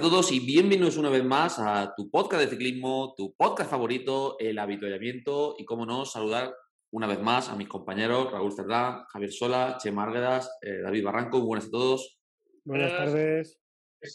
A todos y bienvenidos una vez más a tu podcast de ciclismo, tu podcast favorito, el habituallamiento y, como no, saludar una vez más a mis compañeros Raúl Cerdán, Javier Sola, Che Márguedas, eh, David Barranco. Muy buenas a todos. Buenas tardes.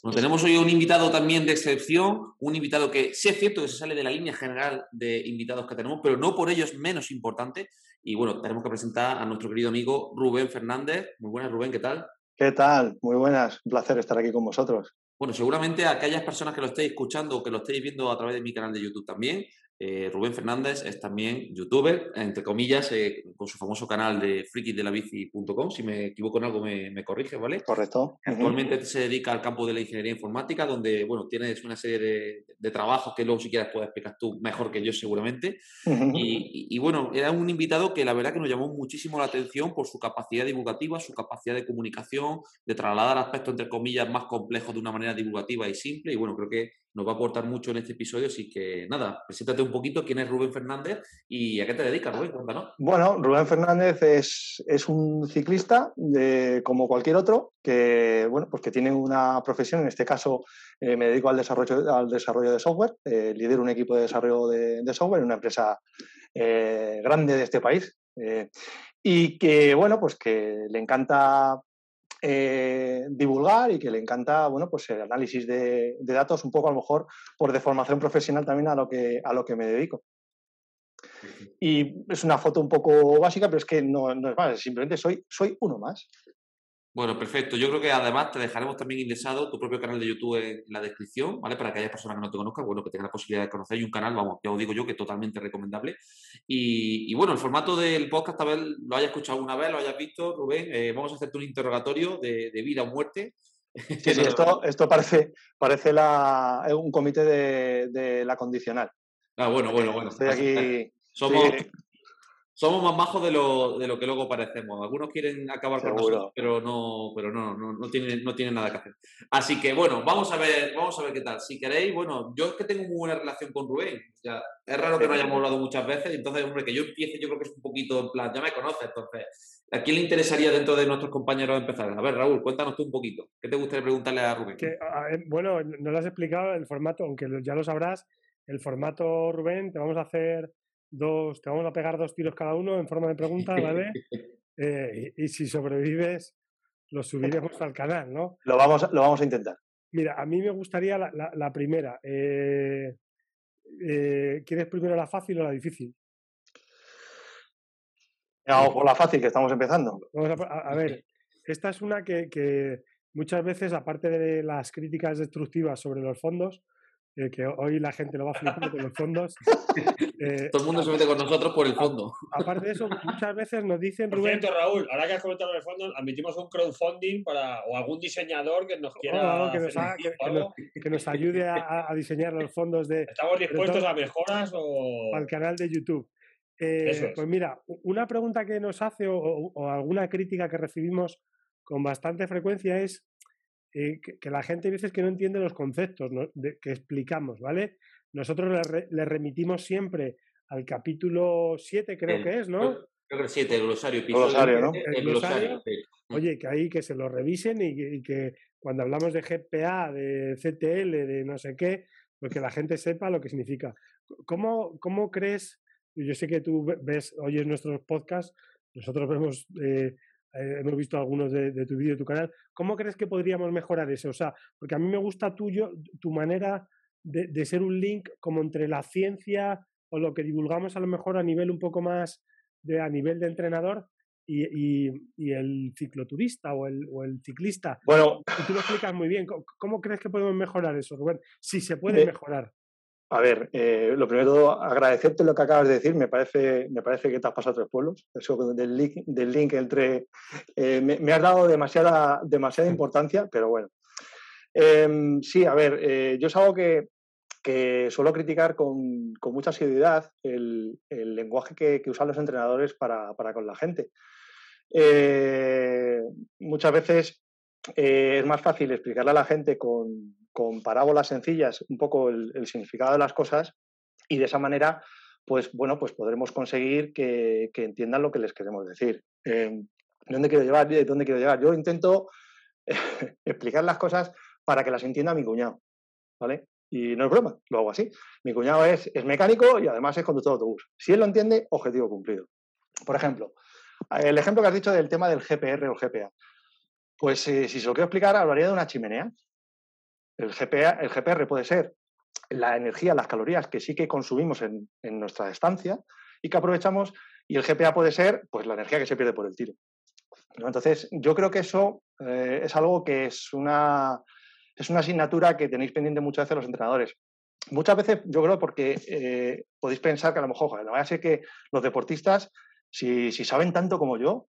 Bueno, tenemos hoy un invitado también de excepción, un invitado que sí es cierto que se sale de la línea general de invitados que tenemos, pero no por ello es menos importante. Y bueno, tenemos que presentar a nuestro querido amigo Rubén Fernández. Muy buenas, Rubén, ¿qué tal? ¿Qué tal? Muy buenas. Un placer estar aquí con vosotros. Bueno, seguramente aquellas personas que lo estéis escuchando o que lo estéis viendo a través de mi canal de YouTube también, eh, Rubén Fernández es también youtuber, entre comillas, eh, con su famoso canal de frikisdelabici.com. Si me equivoco en algo, me, me corrige, ¿vale? Correcto. Actualmente se dedica al campo de la ingeniería informática, donde, bueno, tienes una serie de, de trabajos que luego, si quieres, puedes explicar tú mejor que yo, seguramente. y, y, bueno, era un invitado que la verdad que nos llamó muchísimo la atención por su capacidad divulgativa, su capacidad de comunicación, de trasladar aspectos, entre comillas, más complejos de una manera divulgativa y simple. Y bueno, creo que nos va a aportar mucho en este episodio, así que nada, preséntate un poquito quién es Rubén Fernández y a qué te dedicas, Rubén. Bueno, Rubén Fernández es, es un ciclista de, como cualquier otro que, bueno, pues que tiene una profesión, en este caso eh, me dedico al desarrollo, al desarrollo de software, eh, lidero un equipo de desarrollo de, software en una empresa eh, grande de este país y que, bueno, pues que le encanta eh, divulgar y que le encanta bueno, pues el análisis de, de, datos, un poco a lo mejor por deformación profesional también a lo que, a lo que me dedico. Y es una foto un poco básica, pero es que no, no es más, simplemente soy, soy uno más. Bueno, perfecto. Yo creo que además te dejaremos también indexado tu propio canal de YouTube en la descripción, ¿vale? Para que haya personas que no te conozcan, bueno, que tengan la posibilidad de conocer. Y un canal, vamos, ya os digo yo, que es totalmente recomendable. Y, y bueno, el formato del podcast, tal vez lo hayas escuchado alguna vez, lo hayas visto, Rubén. Eh, vamos a hacerte un interrogatorio de, de vida o muerte. Sí, sí, esto, esto parece, parece la, un comité de, de la condicional. Ah, bueno, bueno, bueno. Estoy aquí. Somos, sí somos más majos de lo, de lo que luego parecemos. Algunos quieren acabar Seguro. con nosotros, pero no, pero no, no, no, tienen, no tienen nada que hacer. Así que bueno, vamos a ver, vamos a ver qué tal. Si queréis, bueno, yo es que tengo muy buena relación con Rubén. O sea, es raro que no hayamos hablado muchas veces, entonces, hombre, que yo empiece, yo creo que es un poquito en plan, ya me conoces, entonces, ¿a quién le interesaría dentro de nuestros compañeros empezar? A ver, Raúl, cuéntanos tú un poquito. ¿Qué te gustaría preguntarle a Rubén? Que, a ver, bueno, no lo has explicado el formato, aunque ya lo sabrás, el formato, Rubén, te vamos a hacer dos, te vamos a pegar dos tiros cada uno en forma de pregunta, ¿vale? Eh, y, y, si sobrevives, lo subiremos al canal, ¿no? Lo vamos, lo vamos a intentar. Mira, a mí me gustaría la, la, la primera. Eh, eh, ¿Quieres primero la fácil o la difícil? Vamos por la fácil, que estamos empezando. Vamos a, a, a ver, esta es una que, que, muchas veces, aparte de las críticas destructivas sobre los fondos, eh, que hoy la gente lo va a flipar con los fondos. Eh, Todo el mundo se mete con nosotros por el fondo. Aparte de eso, muchas veces nos dicen, por Rubén... Cierto, Raúl, ahora que has comentado los fondos, admitimos un crowdfunding para, o algún diseñador que nos quiera... Oh, que, nos haga, que, que, nos, que, nos, ayude a, a, diseñar los fondos de... ¿Estamos dispuestos a mejoras o...? Al canal de YouTube. Eh, es. Pues mira, una pregunta que nos hace o, o, o alguna crítica que recibimos con bastante frecuencia es eh, que, que, la gente a veces que no entiende los conceptos ¿no? de, que explicamos, ¿vale? Nosotros le, re, le, remitimos siempre al capítulo 7, creo el, que es, ¿no? Creo que el 7, el glosario. El glosario, ¿no? El, el glosario. Sí. Oye, que ahí que se lo revisen y, y, que cuando hablamos de GPA, de CTL, de no sé qué, pues que la gente sepa lo que significa. ¿Cómo, cómo crees? Yo sé que tú ves, oyes nuestros podcasts, nosotros vemos eh, eh, hemos visto algunos de, de tu vídeo, de tu canal. ¿Cómo crees que podríamos mejorar eso? O sea, porque a mí me gusta tuyo, tu manera de, de, ser un link como entre la ciencia o lo que divulgamos a lo mejor a nivel un poco más de a nivel de entrenador y, y, y el cicloturista o el, o el, ciclista. Bueno, y tú lo explicas muy bien. ¿Cómo, ¿Cómo, crees que podemos mejorar eso, Rubén? Si se puede eh, mejorar. A ver, eh, lo primero, agradecerte lo que acabas de decir. Me parece, me parece que te has pasado tres pueblos. Eso del link, del link entre. Eh, me, me, has dado demasiada, demasiada importancia, pero bueno. Em, sí, a ver, eh, yo es algo que, que suelo criticar con, con mucha asiduidad el, el lenguaje que, que, usan los entrenadores para, para con la gente. Muchas veces eh, es más fácil explicarle a la gente con, con parábolas sencillas un poco el, significado de las cosas y de esa manera, pues bueno, pues podremos conseguir que, que entiendan lo que les queremos decir. Eh, ¿Dónde quiero llevar? ¿Dónde quiero? Yo intento explicar las cosas para que las entienda mi cuñado, ¿vale? Y no es broma, lo hago así. Mi cuñado es, es mecánico y además es conductor de autobús. Si él lo entiende, objetivo cumplido. Por ejemplo, el ejemplo que has dicho del tema del GPR o GPA. Pues eh, si se lo quiero explicar, hablaría de una chimenea. El, GPA, el GPR puede ser la energía, las calorías que sí que consumimos en, en, nuestra estancia y que aprovechamos, y el GPA puede ser pues, la energía que se pierde por el tiro. ¿no? Entonces, yo creo que eso eh, es algo que es una, es una asignatura que tenéis pendiente muchas veces los entrenadores. Muchas veces, yo creo, porque eh, podéis pensar que a lo mejor, la verdad es que los deportistas, si, si saben tanto como yo,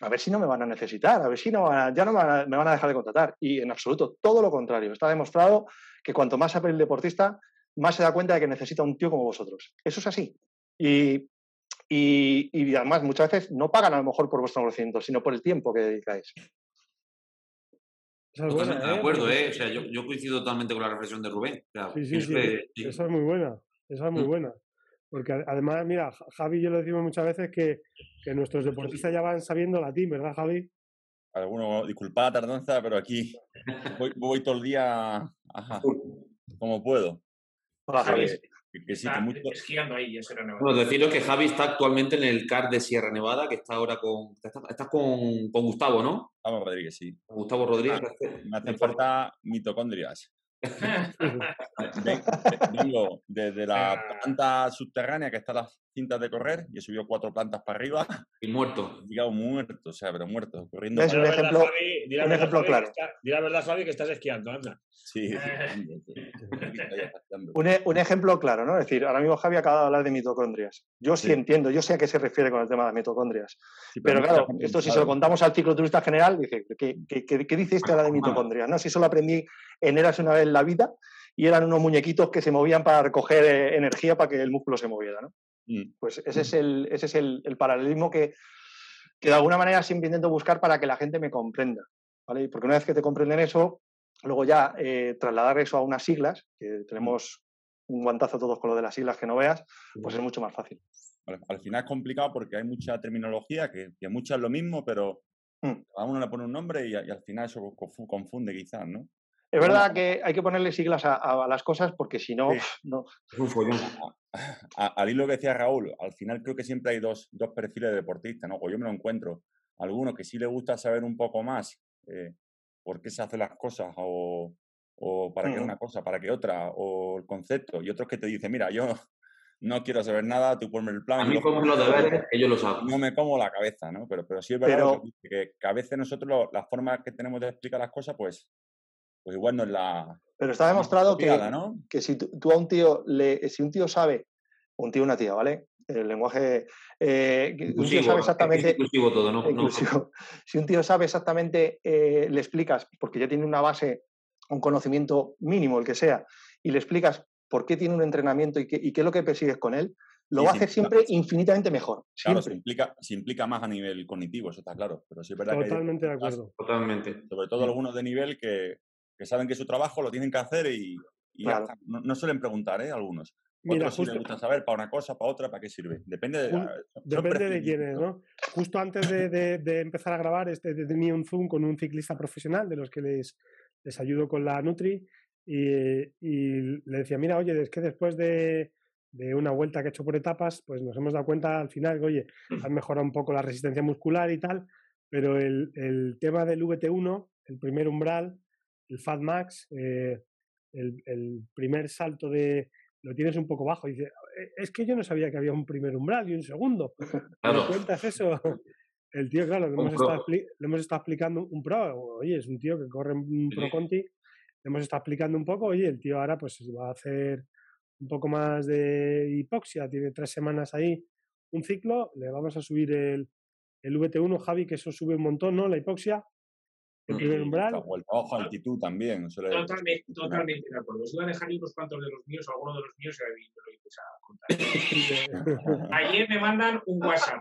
a ver si no me van a necesitar, a ver si no van a, ya no me van a, me van a, dejar de contratar. Y en absoluto, todo lo contrario. Está demostrado que cuanto más sabe el deportista, más se da cuenta de que necesita un tío como vosotros. Eso es así. Y, y, y además, muchas veces no pagan a lo mejor por vuestro conocimiento, sino por el tiempo que dedicáis. Es de ¿eh? acuerdo, ¿eh? O sea, yo, yo, coincido totalmente con la reflexión de Rubén. Claro, sí, sí, sí. Que, sí, Esa es muy buena. Esa es muy mm. buena. Porque además, mira, Javi y yo lo decimos muchas veces que, que nuestros deportistas ya van sabiendo latín, ¿verdad, Javi? Alguno, disculpad la tardanza, pero aquí voy, voy todo el día ajá, como puedo. Hola, Javi. Que, que sí, está que mucho... esquiando ahí en Sierra Nevada. Bueno, deciros que Javi está actualmente en el CAR de Sierra Nevada, que está ahora con. Estás está con, con, Gustavo, ¿no? Gustavo Rodríguez, sí. Gustavo Rodríguez. Me hacen falta mitocondrias. Vengo desde la planta subterránea que está a las cintas de correr y he subido cuatro plantas para arriba. Y muerto. Digamos, muerto, o sea, pero muerto. Corriendo es un ejemplo, Javi, un ejemplo claro. Está, di la verdad, Javi, que estás esquiando, anda. Sí. un, e, un, ejemplo claro, ¿no? Es decir, ahora mismo Javi acaba de hablar de mitocondrias. Yo sí, sí entiendo, yo sé a qué se refiere con el tema de las mitocondrias. Sí, pero, pero, claro, esto si se lo contamos al cicloturista general, dice, ¿qué, qué, qué, qué dice este ahora de mitocondrias? No, si eso lo aprendí en Eras una vez en la vida y eran unos muñequitos que se movían para recoger eh, energía para que el músculo se moviera, ¿no? Mm. Pues ese es el, ese es el, el paralelismo que, que de alguna manera siempre intento buscar para que la gente me comprenda, ¿vale? Porque una vez que te comprenden eso, luego ya eh, trasladar eso a unas siglas, que tenemos un guantazo todos con lo de las siglas que no veas, pues es mucho más fácil. Al, al final es complicado porque hay mucha terminología, que, que mucha es lo mismo, pero mm. a uno le pone un nombre y, y, al final eso confunde quizás, ¿no? Es verdad que hay que ponerle siglas a, a las cosas porque si no, sí. no. Al hilo que decía Raúl, al final creo que siempre hay dos, dos perfiles de deportistas, ¿no? O yo me lo encuentro. Algunos que sí le gusta saber un poco más eh, por qué se hacen las cosas o, o para mm. qué una cosa, para qué otra, o el concepto. Y otros que te dicen, mira, yo no quiero saber nada, tú ponme el plan. A mí como los deberes, ellos lo saben. No me como la cabeza, ¿no? Pero, pero sí es verdad pero... que, que, a veces nosotros lo, las formas que tenemos de explicar las cosas, pues pues igual no es la. Pero está demostrado que, ¿no? que si tú, a un tío le, si un tío sabe, un tío una tía, ¿vale? El lenguaje. Eh, inclusivo, un tío sabe exactamente. inclusivo todo, ¿no? Inclusivo. No. Si un tío sabe exactamente, eh, le explicas, porque ya tiene una base, un conocimiento mínimo, el que sea, y le explicas por qué tiene un entrenamiento y qué, y qué es lo que persigues con él, lo sí, va a hacer siempre infinitamente mejor. Claro, se implica, se implica más a nivel cognitivo, eso está claro. Pero sí es verdad Totalmente que de acuerdo. Totalmente. Sobre todo algunos de nivel que, que saben que su trabajo lo tienen que hacer y, y claro. no, no, suelen preguntar, ¿eh? Algunos. Mira, Otros justo, sí les gusta saber para una cosa, para otra, para qué sirve. Depende de, un, depende de quién es, ¿no? Justo antes de, de, de, empezar a grabar, este, tenía un Zoom con un ciclista profesional de los que les, les ayudo con la Nutri y, y le decía, mira, oye, es que después de, de una vuelta que he hecho por etapas, pues nos hemos dado cuenta al final que, oye, han mejorado un poco la resistencia muscular y tal, pero el, el tema del VT1, el primer umbral, el Fat Max, eh, el, el, primer salto de lo tienes un poco bajo. Y dice, eh, es que yo no sabía que había un primer umbral y un segundo. Claro. ¿Me cuentas eso? El tío, claro, le hemos, estado, le hemos, estado, explicando un pro, oye, es un tío que corre un pro conti, le hemos estado explicando un poco, oye, el tío ahora pues va a hacer un poco más de hipoxia, tiene tres semanas ahí un ciclo, le vamos a subir el, el VT1, Javi, que eso sube un montón, ¿no? La hipoxia. El Y primer umbral. o el trabajo a altitud también. Totalmente, totalmente de acuerdo. Os iba a dejar unos cuantos de los míos, algunos de los míos vi- me lo a contar. Ayer me mandan un WhatsApp.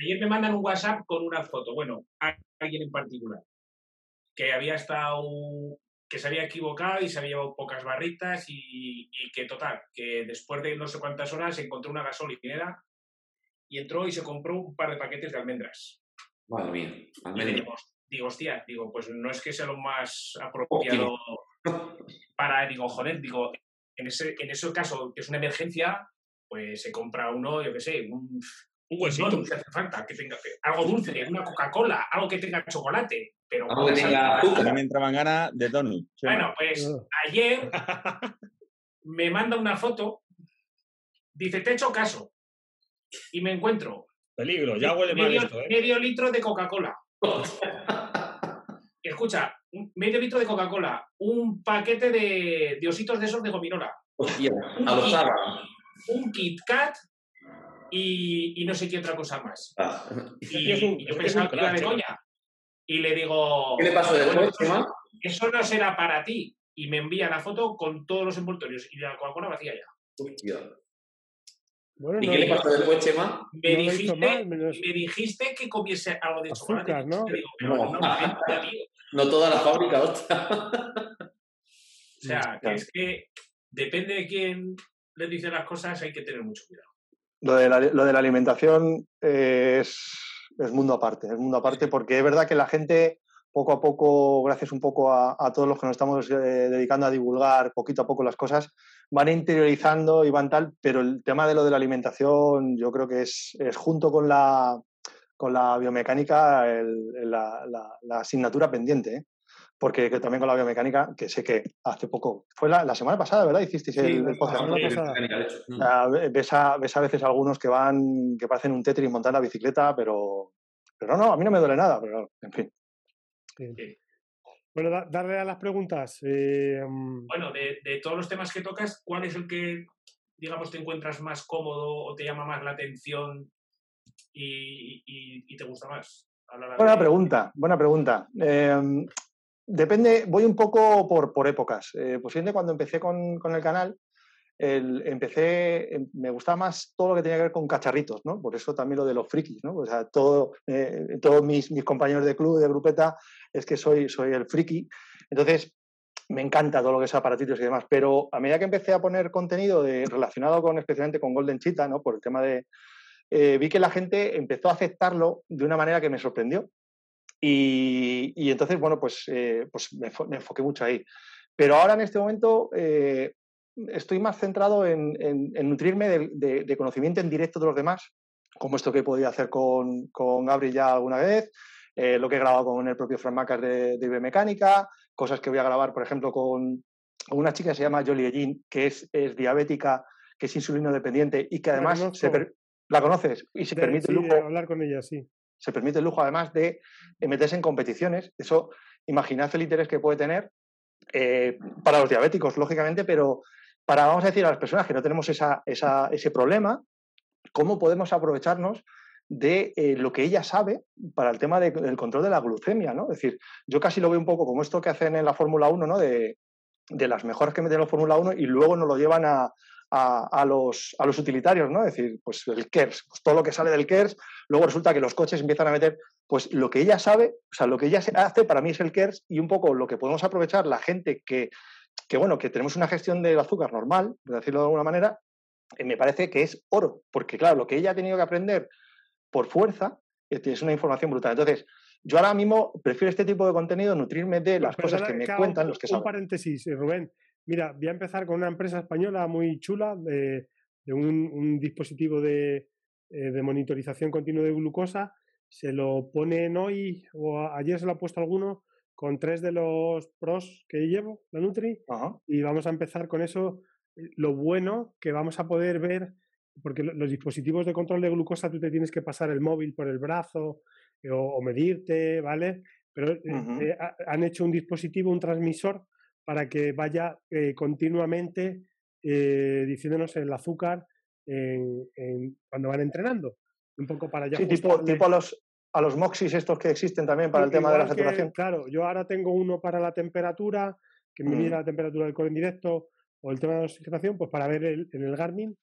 Ayer me mandan un WhatsApp con una foto. Bueno, a alguien en particular. Que había estado. que se había equivocado y se había llevado pocas barritas y, y que total, que después de no sé cuántas horas encontró una gasolinera y entró y se compró un par de paquetes de almendras. Madre mía, Y almendra. Digo, hostia, digo, pues no es que sea lo más apropiado para, digo, joder, digo, en ese, en ese caso, que es una emergencia, pues se compra uno, yo qué sé, un, Un no huesito. dulce hace falta, que tenga algo dulce, una Coca-Cola, algo que tenga chocolate, pero Algo que con esa- tenga A mí azúcar. me entraban ganas de. Chema. Bueno, pues ayer me manda una foto, dice, te he hecho caso, y me encuentro Peligro, ya huele mal medio, esto, ¿eh? medio litro de Coca-Cola. Escucha, un medio litro de Coca-Cola, un paquete de, de ositos de esos de gominola, Hostia, a los un Kit Kat y, y no sé qué otra cosa más. Ah. Y, es un- y yo es pensaba un que iba de coña. Y le digo, ¿Qué le pasó bueno, después, Chema? eso no será para ti. Y me envía la foto con todos los envoltorios y la Coca-Cola vacía ya. Hostia. Bueno, ¿Y no, qué le pasó después, Chema? Me, No dijiste, mal, me dijiste que comiese algo de Azúcar, chocolate. ¿no? Digo, No. no, no, tío. No toda la fábrica, hostia. O sea, que es que depende de quién le dice las cosas, hay que tener mucho cuidado. Lo de la, lo de la alimentación eh, es, es mundo aparte, es mundo aparte porque es verdad que la gente poco a poco, gracias un poco a, a todos los que nos estamos eh, dedicando a divulgar poquito a poco las cosas, van interiorizando y van tal, pero el tema de lo de la alimentación yo creo que es, es junto con la, con la biomecánica el- la, la- la asignatura pendiente. ¿eh? Porque que también con la biomecánica, que sé que hace poco, fue la, la semana pasada, ¿verdad? Hicisteis el, el la podcast. ¿no? Ah, ve- ves, a, ves a veces algunos que van, que parecen un Tetris montando la bicicleta, pero, pero no, a mí no me duele nada, pero en fin. Bueno, da- darle a las preguntas. eh, mm, Bueno, de, de todos los temas que tocas, ¿cuál es el que, digamos, te encuentras más cómodo o te llama más la atención y, y- y te gusta más? Buena de- pregunta, buena pregunta. Eh, depende, voy un poco por, por épocas. Eh, posiblemente cuando empecé con, con el canal, el- empecé, em- me gustaba más todo lo que tenía que ver con cacharritos, ¿no? Por eso también lo de los frikis, ¿no? O sea, todo, eh, todos mis, mis compañeros de club, de grupeta, es que soy, soy el friki. Entonces, me encanta todo lo que es aparatitos y demás, pero a medida que empecé a poner contenido relacionado con, especialmente con Golden Cheetah, ¿no? Por el tema de, eh, vi que la gente empezó a aceptarlo de una manera que me sorprendió. Y, y entonces, bueno, pues, eh, pues me, enfo- me enfoqué mucho ahí. Pero ahora en este momento estoy más centrado en, en- en nutrirme de, de- de conocimiento en directo de los demás, como esto que he podido hacer con, con Gabriel ya alguna vez, eh, lo que he grabado con el propio Fran Macas de, de biomecánica, cosas que voy a grabar, por ejemplo, con una chica que se llama Jolie Jean, que es, es diabética, que es insulino dependiente y que La además se conozco. per- la conoces y se de- permite sí, el de lujo hablar con ella, sí. se permite el lujo además de eh, meterse en competiciones. Eso, imaginad el interés que puede tener eh, para los diabéticos, lógicamente, pero para, vamos a decir, a las personas que no tenemos esa, esa- ese problema, ¿cómo podemos aprovecharnos de eh, lo que ella sabe para el tema de- del control de la glucemia? ¿no? Es decir, yo casi lo veo un poco como esto que hacen en la Fórmula 1, ¿no? de, de las mejoras que meten en la Fórmula 1 y luego nos lo llevan a, a- los, a los utilitarios, ¿no? Es decir, pues el KERS, pues todo lo que sale del KERS, luego resulta que los coches empiezan a meter, pues lo que ella sabe, o sea, lo que ella hace para mí es el KERS y un poco lo que podemos aprovechar la gente que, que bueno, que tenemos una gestión del azúcar normal, por decirlo de alguna manera, eh, me parece que es oro, porque claro, lo que ella ha tenido que aprender por fuerza eh, es una información brutal. Entonces, yo ahora mismo prefiero este tipo de contenido, nutrirme de las cosas que me cuentan un- los que Un saben. paréntesis, eh, Rubén. Mira, voy a empezar con una empresa española muy chula de, de un, un dispositivo de, de monitorización continua de glucosa. Se lo ponen hoy o ayer se lo ha puesto alguno con tres de los pros que llevo, la Nutri, Ajá. y vamos a empezar con eso. eh, Lo bueno que vamos a poder ver, porque lo- los dispositivos de control de glucosa tú te tienes que pasar el móvil por el brazo eh, o, o medirte, ¿vale? Pero eh, ha- han hecho un dispositivo, un transmisor, para que vaya eh, continuamente diciéndonos el azúcar en- en- cuando van entrenando. Un poco para ya Sí, tipo, los, a los Moxis estos que existen también para el tema de la que, saturación. claro, yo ahora tengo uno para la temperatura, que me Mm. mide la temperatura del core en directo, o el tema de la oxigenación, pues para ver el- en el Garmin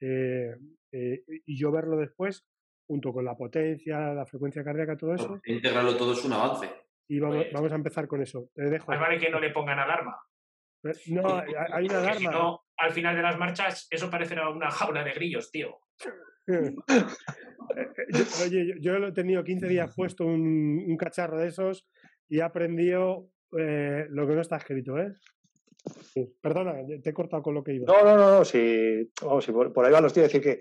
eh, eh, y yo verlo después, junto con la potencia, la frecuencia cardíaca, todo eso. Integrarlo todo es un avance. Y vamos, Pues- vamos a empezar con eso. Te dejo. Más vale que no le pongan alarma. Eh, No, hay una Porque si alarma. no, al final de las marchas, eso parecerá una jaula de grillos, tío. Yo- Oye, yo, yo lo he tenido 15 días puesto un, un cacharro de esos y he aprendido eh, lo que no está escrito, ¿eh? Sí, Perdona, te he cortado con lo que iba. No, no, no, no, si, vamos, si por, por ahí van los tíos, decir que,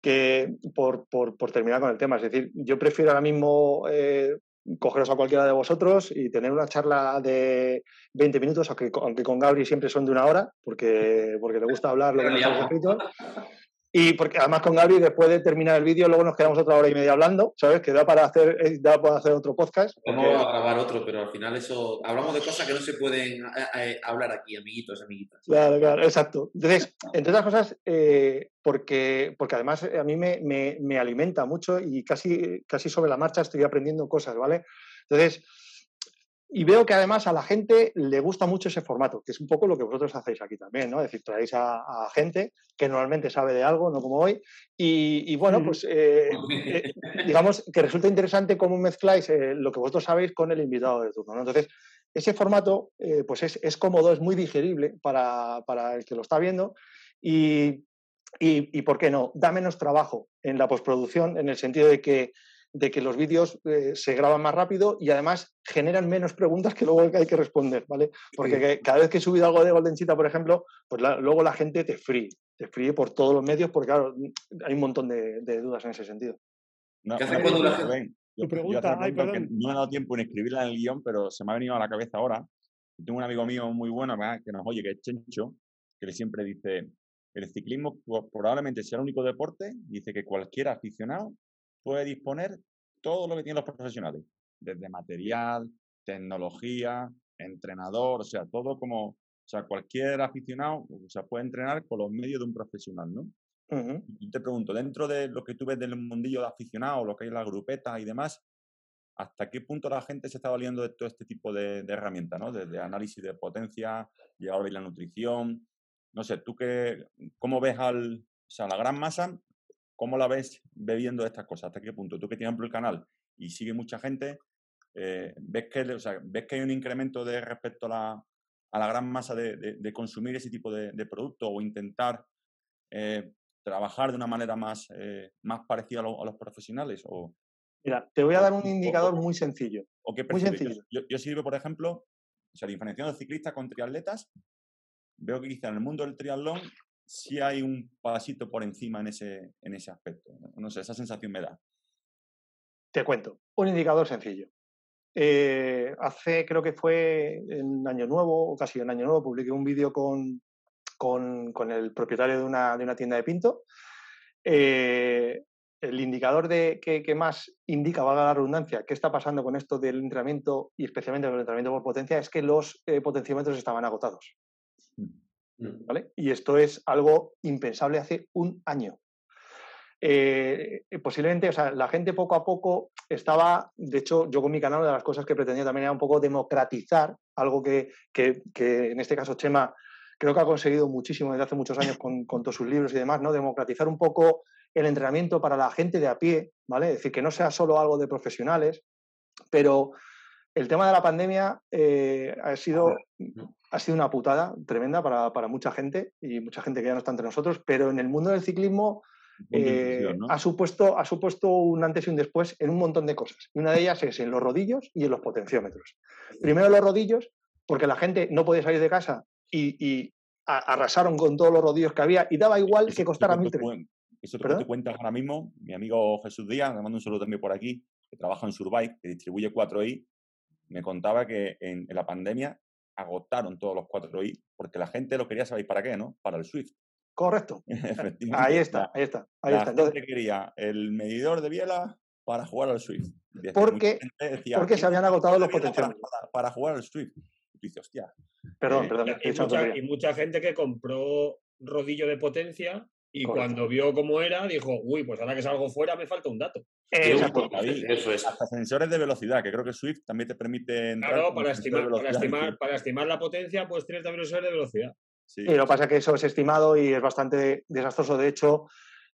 que por, por, por terminar con el tema, es decir, yo prefiero ahora mismo eh, cogeros a cualquiera de vosotros y tener una charla de 20 minutos, aunque, aunque con Gabri siempre son de una hora, porque, porque le gusta hablar lo que no está escrito. Y porque además con Gabri, después de terminar el vídeo, luego nos quedamos otra hora y media hablando, ¿sabes? Que da para hacer, eh, da para hacer otro podcast. Vamos porque- a grabar otro, pero al final eso. Hablamos de cosas que no se pueden eh, eh, hablar aquí, amiguitos, amiguitas. Claro, claro, exacto. Entonces, entre otras cosas, eh, porque, porque además a mí me, me- me alimenta mucho y casi, casi sobre la marcha estoy aprendiendo cosas, ¿vale? Entonces, y veo que además a la gente le gusta mucho ese formato, que es un poco lo que vosotros hacéis aquí también, ¿no? Es decir, traéis a, a gente que normalmente sabe de algo, no como hoy, y, y bueno, pues eh, eh, digamos que resulta interesante cómo mezcláis eh, lo que vosotros sabéis con el invitado de turno, ¿no? Entonces, ese formato pues es, es cómodo, es muy digerible para, para el que lo está viendo y, y, y, ¿por qué no? Da menos trabajo en la postproducción en el sentido de que, de que los vídeos eh, se graban más rápido y además generan menos preguntas que luego hay que responder, ¿vale? Porque Sí. que- cada vez que he subido algo de Golden Cheetah, por ejemplo, pues la- luego la gente te fríe, te fríe por todos los medios porque, claro, hay un montón de, de dudas en ese sentido. No, ¿Qué hace cuando la gente-. Yo- yo pregunta, ay, que perdón. no me ha dado tiempo en escribirla en el guion, pero se me ha venido a la cabeza ahora. Tengo un amigo mío muy bueno ¿verdad? que nos oye, que es Chencho, que le siempre dice, el ciclismo pro- probablemente sea el único deporte, dice que cualquier aficionado puede disponer todo lo que tienen los profesionales, desde material, tecnología, entrenador, o sea, todo como, o sea, cualquier aficionado, o sea, puede entrenar con los medios de un profesional, ¿no? Y te pregunto, dentro de lo que tú ves del mundillo de aficionados, lo que hay en las grupetas y demás, ¿hasta qué punto la gente se está valiendo de todo este tipo de, de herramientas, ¿no? Desde análisis de potencia, y ahora y la nutrición. No sé, tú qué, cómo ves al, o sea, la gran masa, cómo la ves bebiendo estas cosas, hasta qué punto. Tú que tienes amplio el canal y sigue mucha gente, eh, ves, que, o sea, ves que hay un incremento de respecto a la, a la gran masa de, de- de consumir ese tipo de, de producto o intentar eh, trabajar de una manera más, eh, más parecida a, lo- a los profesionales? ¿O, Mira, te voy a dar un indicador o- muy sencillo. o qué Muy sencillo. Yo, yo sirvo, por ejemplo, o sea, diferenciando ciclistas con triatletas, veo que quizá en el mundo del triatlón sí hay un pasito por encima en ese, en ese aspecto. No, sé, esa sensación me da. Te cuento, un indicador sencillo. Eh, hace, creo que fue en Año Nuevo, o casi en Año Nuevo, publiqué un vídeo con, con, con el propietario de una, de una tienda de pinto. Eh, el indicador de, que, que más indica, valga la redundancia, qué está pasando con esto del entrenamiento y especialmente con el entrenamiento por potencia es que los eh, potenciómetros estaban agotados. Mm. ¿vale? Y esto es algo impensable hace un año. Eh, posiblemente, o sea, la gente poco a poco estaba, de hecho, yo con mi canal, una de las cosas que pretendía también era un poco democratizar algo que, que- que en este caso Chema creo que ha conseguido muchísimo desde hace muchos años con, con todos sus libros y demás, ¿no? Democratizar un poco el entrenamiento para la gente de a pie, ¿vale? Es decir, que no sea solo algo de profesionales, pero el tema de la pandemia eh, ha, sido, ha sido una putada tremenda para, para mucha gente y mucha gente que ya no está entre nosotros, pero en el mundo del ciclismo eh, ha, supuesto, ha supuesto un antes y un después en un montón de cosas. Y una de ellas es en los rodillos y en los potenciómetros. Primero los rodillos, porque la gente no podía salir de casa y, y a- arrasaron con todos los rodillos que había y daba igual Eso- que costara que tú 1.300. cuen- Eso que ¿Perdón? tú cuentas ahora mismo, mi amigo Jesús Díaz, le mando un saludo también por aquí, que trabaja en Surbike, que distribuye 4i, me contaba que en, en la pandemia agotaron todos los 4i porque la gente lo quería saber para qué, ¿no? Para el Swift. Correcto. Efectivamente. Ahí está, ahí está, ahí la está. gente Entonces, quería el medidor de biela para jugar al Swift. Decía, Porque- decía, porque se "¿Quién habían agotado los biela para, potenciómetros. para- para jugar al Swift. Y tú dices, hostia, Perdón, eh, perdón, Y, he mucha, y mucha gente que compró rodillo de potencia Y Correcto. cuando vio cómo era, dijo, uy, pues ahora que salgo fuera me falta un dato. Exacto. Eso es. Hasta sensores de velocidad, que creo que Swift también te permite entrar. Claro, estimar, estimar, para estimar la potencia, pues tienes también un sensor de velocidad. Sí. Y lo que pasa es que eso es estimado y es bastante desastroso. De hecho,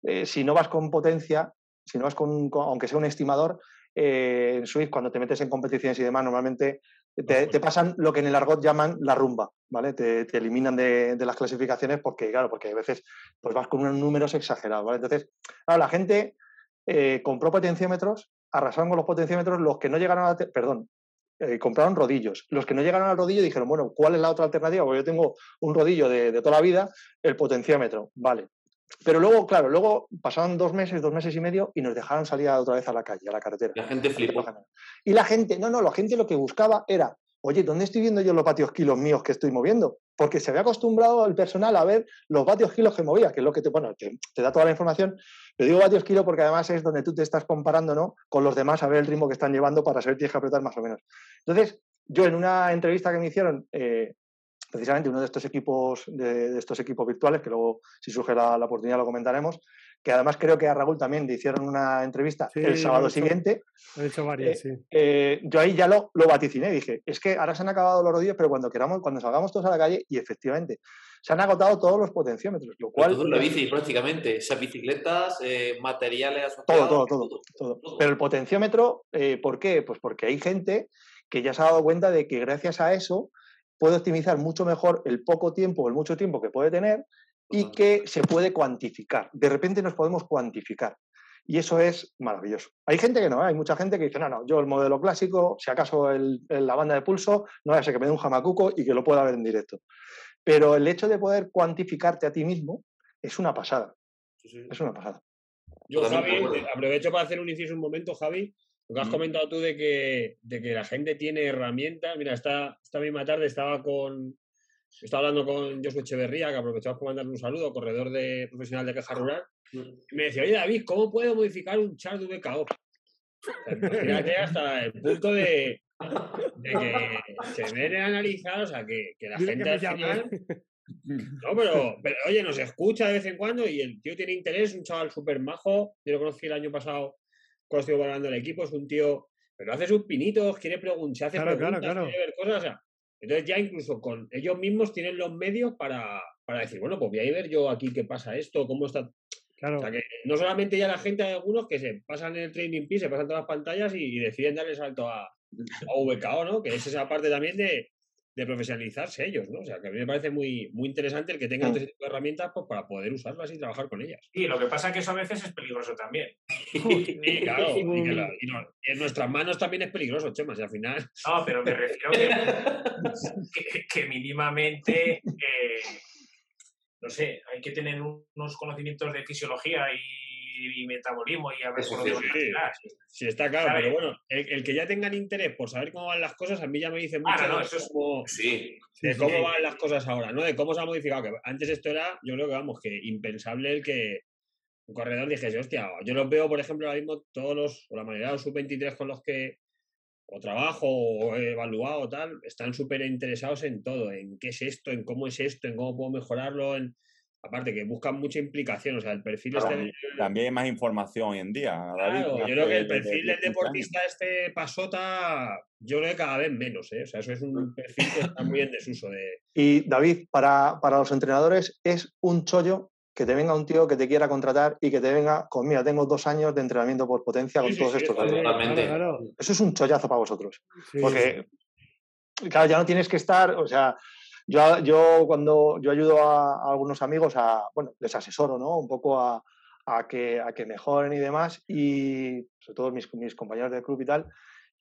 eh, si no vas con potencia, si no vas con, con- aunque sea un estimador, eh, en Swift, cuando te metes en competiciones y demás, normalmente te, te pasan lo que en el argot llaman la rumba, ¿vale? Te, te eliminan de, de las clasificaciones porque, claro, porque a veces pues vas con unos números exagerados, ¿vale? Entonces, claro, la gente eh, compró potenciómetros, arrasaron con los potenciómetros, los que no llegaron a perdón, eh, compraron rodillos. Los que no llegaron al rodillo dijeron, bueno, ¿cuál es la otra alternativa? Porque yo tengo un rodillo de, de toda la vida, el potenciómetro, vale. Pero luego, claro, luego pasaron dos meses, dos meses y medio y nos dejaron salir otra vez a la calle, a la carretera. La gente flipó. Y la gente, no, no, la gente lo que buscaba era, oye, ¿dónde estoy viendo yo los vatios kilos míos que estoy moviendo? Porque se había acostumbrado el personal a ver los vatios kilos que movía, que es lo que te, bueno, te, te da toda la información. Pero digo vatios kilos porque además es donde tú te estás comparando ¿no? con los demás a ver el ritmo que están llevando para saber tienes que apretar más o menos. Entonces, yo en una entrevista que me hicieron, eh, precisamente uno de estos equipos, de, de estos equipos virtuales, que luego si surge la, la oportunidad lo comentaremos, que además creo que a Raúl también le hicieron una entrevista Sí, el lo sábado he hecho. siguiente. He hecho varias, sí. Eh, yo ahí ya lo, lo vaticiné, dije, es que ahora se han acabado los rodillos, pero cuando queramos, cuando salgamos todos a la calle, y efectivamente, se han agotado todos los potenciómetros, lo cual... Todo en la bici, prácticamente. Esas bicicletas, eh, materiales Todo, todo, todo, todo. Pero el potenciómetro, eh, ¿por qué? Pues porque hay gente que ya se ha dado cuenta de que gracias a eso puede optimizar mucho mejor el poco tiempo o el mucho tiempo que puede tener y que se puede cuantificar. De repente nos podemos cuantificar. Y eso es maravilloso. Hay gente que no, ¿eh? hay mucha gente que dice, no, no, yo el modelo clásico, si acaso el- el- la banda de pulso, no vaya a ser que me dé un jamacuco y que lo pueda ver en directo. Pero el hecho de poder cuantificarte a ti mismo es una pasada, Sí, sí. es una pasada. Yo, Javi, aprovecho para hacer un inciso un momento, Javi. Lo que has Mm. comentado tú de que, de que la gente tiene herramientas. Mira, esta, esta misma tarde estaba con. Estaba hablando con Josué Echeverría, que aprovechamos para mandarle un saludo, corredor de profesional de queja rural. Y me decía, oye David, ¿cómo puedo modificar un chart de VKO? Imagínate hasta el punto de, de que se ven analizados, o sea, que, que la Dile gente al final no, pero, pero, oye, nos escucha de vez en cuando y el tío tiene interés, un chaval súper majo. Yo lo conocí el año pasado cuando estuve valorando el equipo, es un tío, pero hace sus pinitos, quiere preguntar, hace Claro, claro, preguntas, claro. quiere ver cosas. o sea, entonces ya incluso con ellos mismos tienen los medios para, para decir, bueno, pues voy a ir ver yo aquí qué pasa esto, cómo está. Claro. O sea que no solamente ya la gente, hay algunos que se pasan en el training piece, se pasan todas las pantallas y, y deciden darle salto a, a VKO, ¿no? Que es esa parte también de, de profesionalizarse ellos, ¿no? O sea, que a mí me parece muy, muy interesante el que tengan Mm. este tipo de herramientas pues, para poder usarlas y trabajar con ellas. Sí, lo que pasa es que eso a veces es peligroso también. Y claro, y que la- y no- en nuestras manos también es peligroso, Chema, si al final... No, pero me refiero que, que, que mínimamente, eh, no sé, hay que tener unos conocimientos de fisiología y, y metabolismo y a ver por sí, dónde sí. Sí, está claro, ¿Sabes? pero bueno, el, el que ya tengan interés por saber cómo van las cosas, a mí ya me dice mucho Ah, no, de eso es- cómo- Sí. de cómo sí. van las cosas ahora, ¿no? De cómo se ha modificado. Que antes esto era, yo creo que vamos, que impensable el que un corredor dijese, hostia, yo los veo, por ejemplo, ahora mismo todos los, o la mayoría de los sub-23 con los que o trabajo o he evaluado o tal, están súper interesados en todo, en qué es esto, en cómo es esto, en cómo puedo mejorarlo, en... aparte que buscan mucha implicación, o sea, el perfil este de- También hay más información hoy en día. David, Claro, yo creo que el de- de perfil 10, del 15 años. deportista este pasota, yo creo que cada vez menos, ¿eh? O sea, eso es un perfil que está muy en desuso de... Y David, para, para los entrenadores es un chollo que te venga un tío que te quiera contratar y que te venga con, mira, tengo dos años de entrenamiento por potencia Sí, con sí, todos sí, estos. Totalmente. Claro, Eso es un chollazo para vosotros. sí, Porque, claro, ya no tienes que estar, o sea, yo, yo cuando yo ayudo a, a algunos amigos a, bueno, les asesoro, ¿no? Un poco a, a que, a que mejoren y demás, y sobre todo mis, mis compañeros del club y tal.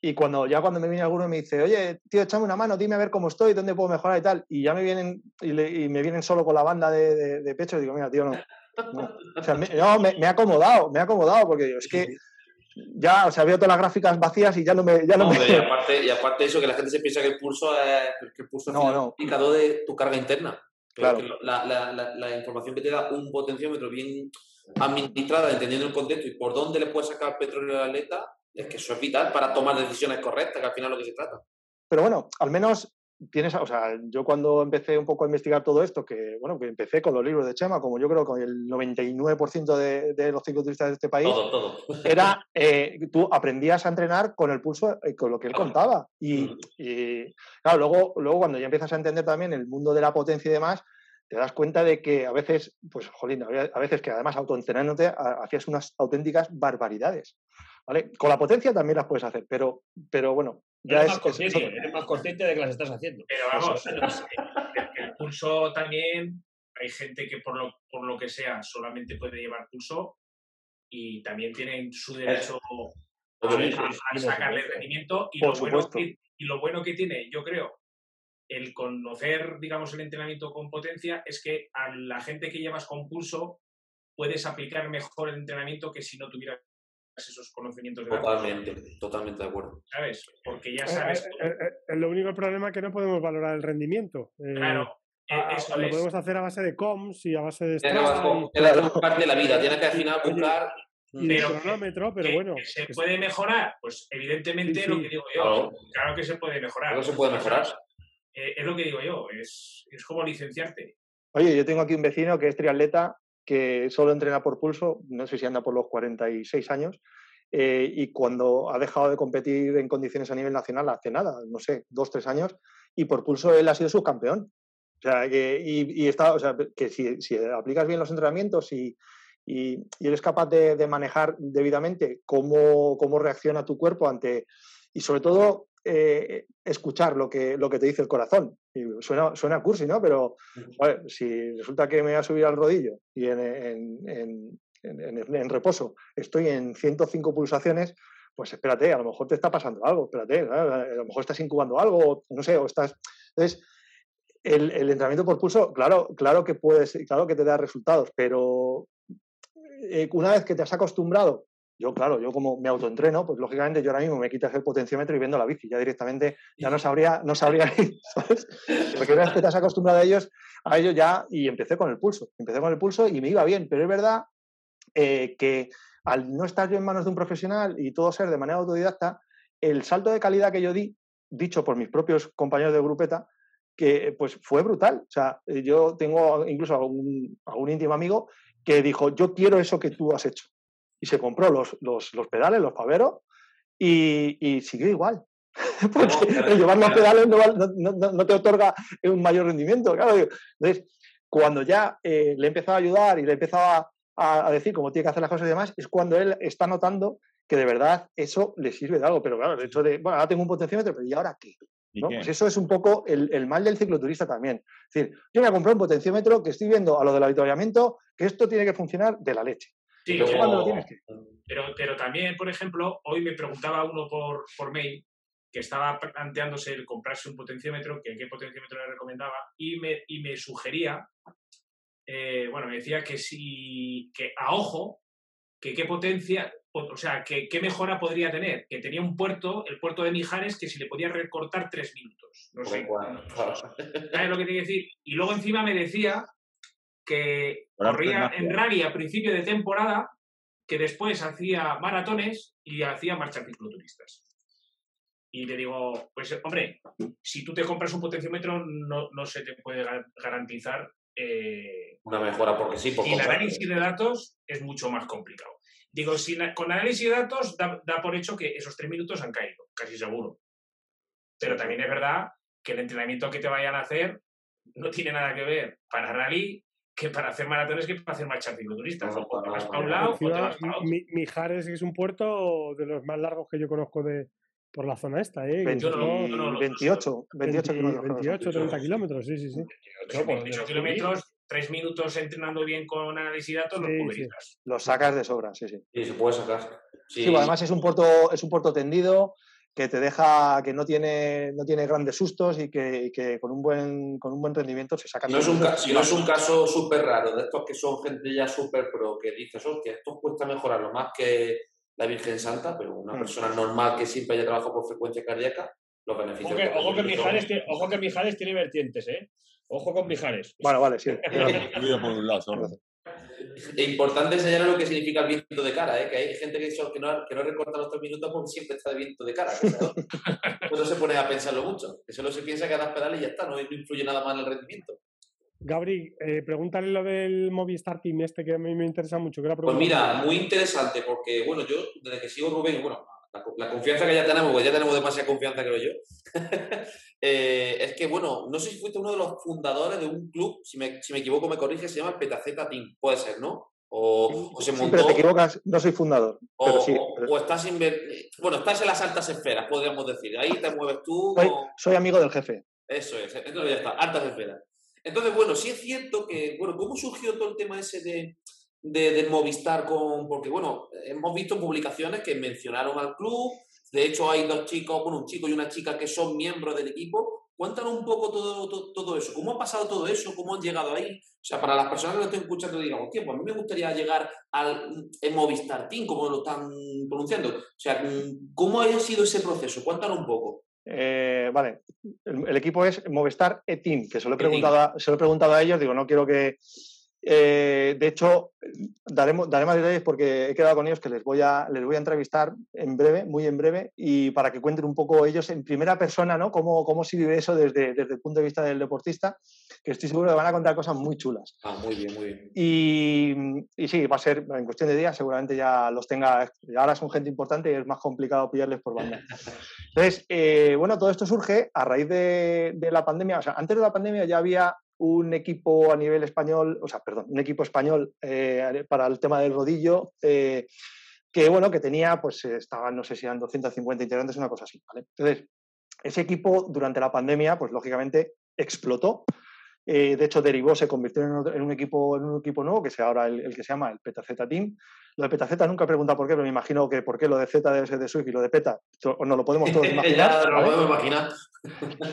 Y cuando ya cuando me viene alguno me dice, oye, tío, échame una mano, dime a ver cómo estoy, dónde puedo mejorar y tal, y ya me vienen y, le- y me vienen solo con la banda de, de- de pecho, y digo, mira, tío, no. no". O sea, me, no, me, me ha acomodado, me ha acomodado, porque es que ya, o sea, veo todas las gráficas vacías y ya no me... Ya no me... Y, aparte, y aparte eso, que la gente se piensa que el pulso es, que el pulso No, final no. es un indicador de tu carga interna. Pero Claro. que la, la- la- la información que te da un potenciómetro bien administrada, entendiendo el contexto y por dónde le puedes sacar petróleo al atleta, es que eso es vital para tomar decisiones correctas, que al final es lo que se trata. Pero bueno, al menos tienes, o sea, yo cuando empecé un poco a investigar todo esto, que bueno, que empecé con los libros de Chema, como yo creo que el 99% de, de, los cicloturistas de este país, todo, todo. era, eh, tú aprendías a entrenar con el pulso, eh, con lo que él contaba. Y, y, claro, luego, luego cuando ya empiezas a entender también el mundo de la potencia y demás, te das cuenta de que a veces, pues, jolín, a veces que además autoentrenándote hacías unas auténticas barbaridades. ¿Vale? Con la potencia también las puedes hacer, pero, pero bueno, ya eres, es, más consciente, eres más consciente de que las estás haciendo. Pero vamos, el, el, pulso también, hay gente que por lo, por lo que sea solamente puede llevar pulso y también tienen su derecho a, a, a sacarle rendimiento y lo, bueno que, y lo bueno que tiene, yo creo, el conocer, digamos, el entrenamiento con potencia es que a la gente que llevas con pulso puedes aplicar mejor el entrenamiento que si no tuvieras esos conocimientos. De totalmente, totalmente de acuerdo. ¿Sabes? Porque ya sabes... Eh, eh, eh, lo único problema es que no podemos valorar el rendimiento. claro. A, eso lo es. podemos hacer a base de coms y a base de... Es parte de la vida, tienes que al final buscar... Y pero, de cronómetro, pero que, bueno. Que ¿Se puede mejorar? Pues evidentemente sí, sí. lo que digo yo. Claro. claro. que se puede mejorar. Claro se puede mejorar. Eh, es lo que digo yo, es, es como licenciarte. Oye, yo tengo aquí un vecino que es triatleta, que solo entrena por pulso, no sé si anda por los 46 años, eh, y cuando ha dejado de competir en condiciones a nivel nacional hace nada, no sé, dos, tres años, y por pulso él ha sido subcampeón. O sea, que, y, está, o sea, que si, si, aplicas bien los entrenamientos y, y, y eres capaz de, de, manejar debidamente cómo, cómo reacciona tu cuerpo ante, y sobre todo eh, escuchar lo que, lo que te dice el corazón. Y suena, suena cursi, ¿no? Pero si resulta que me voy a subir al rodillo y en, en, en, en, reposo estoy en 105 pulsaciones, pues espérate, a lo mejor te está pasando algo, espérate, ¿no? a lo mejor estás incubando algo, no sé, o estás... Entonces, el, el, entrenamiento por pulso, claro, claro que puedes, claro que te da resultados, pero eh, una vez que te has acostumbrado yo, claro, yo como me autoentreno, pues lógicamente yo ahora mismo me quitas el potenciómetro y vendo la bici, ya directamente ya no sabría, no sabría ir, ¿sabes? Porque una que te acostumbrado a ellos, a ellos ya, y empecé con el pulso, empecé con el pulso y me iba bien, pero es verdad eh, que al no estar yo en manos de un profesional y todo ser de manera autodidacta, el salto de calidad que yo di, dicho por mis propios compañeros de grupeta, que pues fue brutal. O sea, yo tengo incluso a un, a un íntimo amigo que dijo, yo quiero eso que tú has hecho y se compró los, los, los pedales, los paveros, y, y siguió igual. Porque el llevar los pedales no, no, no, te otorga un mayor rendimiento. Claro. Entonces, cuando ya eh, le he empezado a ayudar y le he empezado a, a, decir cómo tiene que hacer las cosas y demás, es cuando él está notando que de verdad eso le sirve de algo. Pero claro, el hecho de, bueno, ahora tengo un potenciómetro, pero ¿y ahora qué? ¿no? Pues eso es un poco el, el, mal del cicloturista también. Es decir, yo me compré un potenciómetro que estoy viendo a lo del avituallamiento que esto tiene que funcionar de la leche. Sí, pero, que... pero, pero, también, por ejemplo, hoy me preguntaba uno por, por mail que estaba planteándose el comprarse un potenciómetro, que qué potenciómetro le recomendaba, y me, y me sugería, eh, bueno, me decía que si, que a ojo, que qué potencia, o sea, que qué mejora podría tener, que tenía un puerto, el puerto de Mijares, que si le podía recortar tres minutos. No sé. Bueno, ¿Sabes lo que tiene que decir? Y luego encima me decía que corría en rally a principio de temporada, que después hacía maratones y hacía marchas cicloturistas. Y le digo, pues hombre, si tú te compras un potenciómetro no, no se te puede garantizar eh, una mejora porque sí. Por y el análisis de datos es mucho más complicado. Digo, si con análisis de datos da, da, por hecho que esos tres minutos han caído, casi seguro. Pero también es verdad que el entrenamiento que te vayan a hacer no tiene nada que ver para rally que para hacer maratones que para hacer marchas cicloturistas. No, o te vas para un lado o te vas para otro. Mijares es un puerto de los más largos que yo conozco de por la zona esta, ¿eh? 20, no, no, 28, 28 kilómetros. 28, 30 kilómetros, sí, sí, sí. 28 kilómetros, 3 minutos entrenando bien con análisis y datos, sí, los sí. Los sacas de sobra, sí, sí. Sí, se puede sacar. Sí, sí además es un puerto, es un puerto tendido, que te deja, que no tiene, no tiene grandes sustos y que, y que, con, un buen, con un buen rendimiento se saca. No es un, caso, no es un caso súper raro, de estos que son gente ya súper pro, que dices, hostia, esto cuesta mejorarlo más que la Virgen Santa, pero una mm. persona normal que siempre haya trabajado por frecuencia cardíaca, los beneficios. Ojo que, ojo que, Mijares, tiene, ojo que Mijares tiene vertientes, ¿eh? Ojo con Mijares. Bueno, vale, sí. por un lado. Es importante enseñar lo que significa el viento de cara, ¿eh? que hay gente que, que, no, que no recorta los tres minutos porque siempre está de viento de cara. pues no se pone a pensarlo mucho, que solo se piensa que das pedal y ya está, no, influye nada más en el rendimiento. Gabri, eh, pregúntale lo del Movistar Team este que a mí me interesa mucho. pues mira, muy interesante porque, bueno, yo desde que sigo Rubén, bueno, la, confianza que ya tenemos, porque ya tenemos demasiada confianza, creo yo, eh, es que, bueno, no sé si fuiste uno de los fundadores de un club, si me, si me equivoco me corrige, se llama el Petaceta Team, puede ser, ¿no? O, o se montó, te equivocas, no soy fundador. O, pero sí, o estás bueno, estás en las altas esferas, podríamos decir. Ahí te mueves tú. Soy, soy amigo del jefe. Eso es, entonces ya está, altas esferas. Entonces, bueno, sí es cierto que, bueno, ¿cómo surgió todo el tema ese de, de, Movistar con, porque bueno, hemos visto publicaciones que mencionaron al club, de hecho hay dos chicos, bueno, un chico y una chica que son miembros del equipo. Cuéntanos un poco todo, todo, eso, cómo ha pasado todo eso, cómo han llegado ahí. O sea, para las personas que lo estén escuchando, digamos, pues a mí me gustaría llegar al Movistar Team, como lo están pronunciando. O sea, ¿cómo ha sido ese proceso? Cuéntanos un poco. Eh, vale, el, equipo es Movistar E-Team, que se lo, he preguntado se lo he preguntado a ellos, digo, no quiero que, eh, de hecho, daremos, daré más detalles porque he quedado con ellos que les voy, a, les voy a entrevistar en breve, muy en breve, y para que cuenten un poco ellos en primera persona, ¿no? Cómo, cómo se vive eso desde, desde el punto de vista del deportista, que estoy seguro que van a contar cosas muy chulas. Ah, muy bien, muy bien. Y, y sí, va a ser en cuestión de días, seguramente ya los tenga. Ahora son gente importante y es más complicado pillarles por banda. Entonces, eh, bueno, todo esto surge a raíz de, de la pandemia. O sea, antes de la pandemia ya había un equipo a nivel español, o sea, perdón, un equipo español eh, para el tema del rodillo, eh, que bueno, que tenía, pues estaban, no sé si eran 250 integrantes, una cosa así. Entonces, ese equipo durante la pandemia, pues lógicamente explotó. Eh, de hecho, derivó, se convirtió en, un equipo, en un equipo nuevo, que es ahora el, el que se llama el PetaZ Team, lo de Petaceta nunca he preguntado por qué, pero me imagino que por qué lo de Z debe ser de Swift y lo de Peta, no lo podemos todos imaginar. lo podemos imaginar.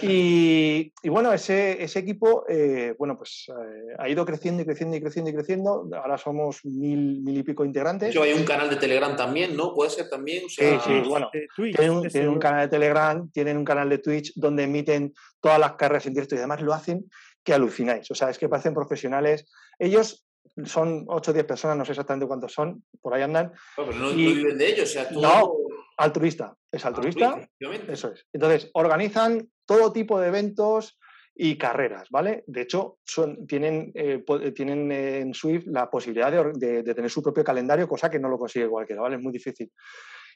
Y, bueno, ese, ese equipo, eh, bueno, pues eh, ha ido creciendo y creciendo y creciendo y creciendo. Ahora somos mil, mil y pico integrantes. Yo hay un canal de Telegram también, ¿no? Puede ser también. sí, sí, bueno. tienen, un, tienen un canal de Telegram, tienen un canal de Twitch donde emiten todas las carreras en directo y además lo hacen que alucináis. O sea, es que parecen profesionales. Ellos son 8 o 10 personas, no sé exactamente cuántos son, por ahí andan. No, pero no, viven de ellos, o sea, tú... No, altruista, es altruista. eso es. Entonces, organizan todo tipo de eventos y carreras, ¿vale? De hecho, son, tienen, eh, tienen en Swift la posibilidad de, tener su propio calendario, cosa que no lo consigue cualquiera, ¿vale? Es muy difícil.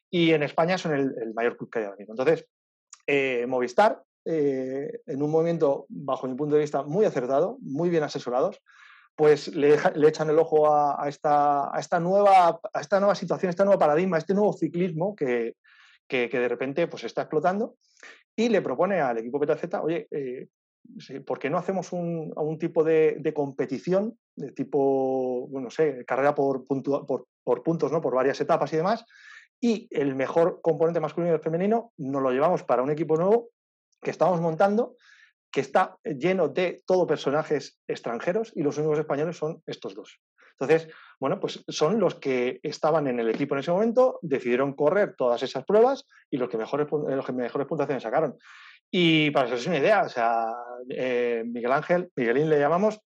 Y en España son el, mayor club que hay ahora mismo. Entonces, eh, Movistar, eh, en un movimiento, bajo mi punto de vista, muy acertado, muy bien asesorados, pues le, echan el ojo a, esta, a, esta nueva, a esta nueva situación, a este nuevo paradigma, a este nuevo ciclismo que, que, de repente pues, está explotando y le propone al equipo Petaceta, oye, eh, ¿por qué no hacemos un, un tipo de, de, competición de tipo, no sé, carrera por, por, puntos, ¿no? por varias etapas y demás? Y el mejor componente masculino y femenino nos lo llevamos para un equipo nuevo que estamos montando que está lleno de todo personajes extranjeros y los únicos españoles son estos dos. Entonces, bueno, pues son los que estaban en el equipo en ese momento, decidieron correr todas esas pruebas y los que mejores, los que mejores puntuaciones sacaron. Y para es una idea, o sea, eh, Miguel Ángel, Miguelín le llamamos,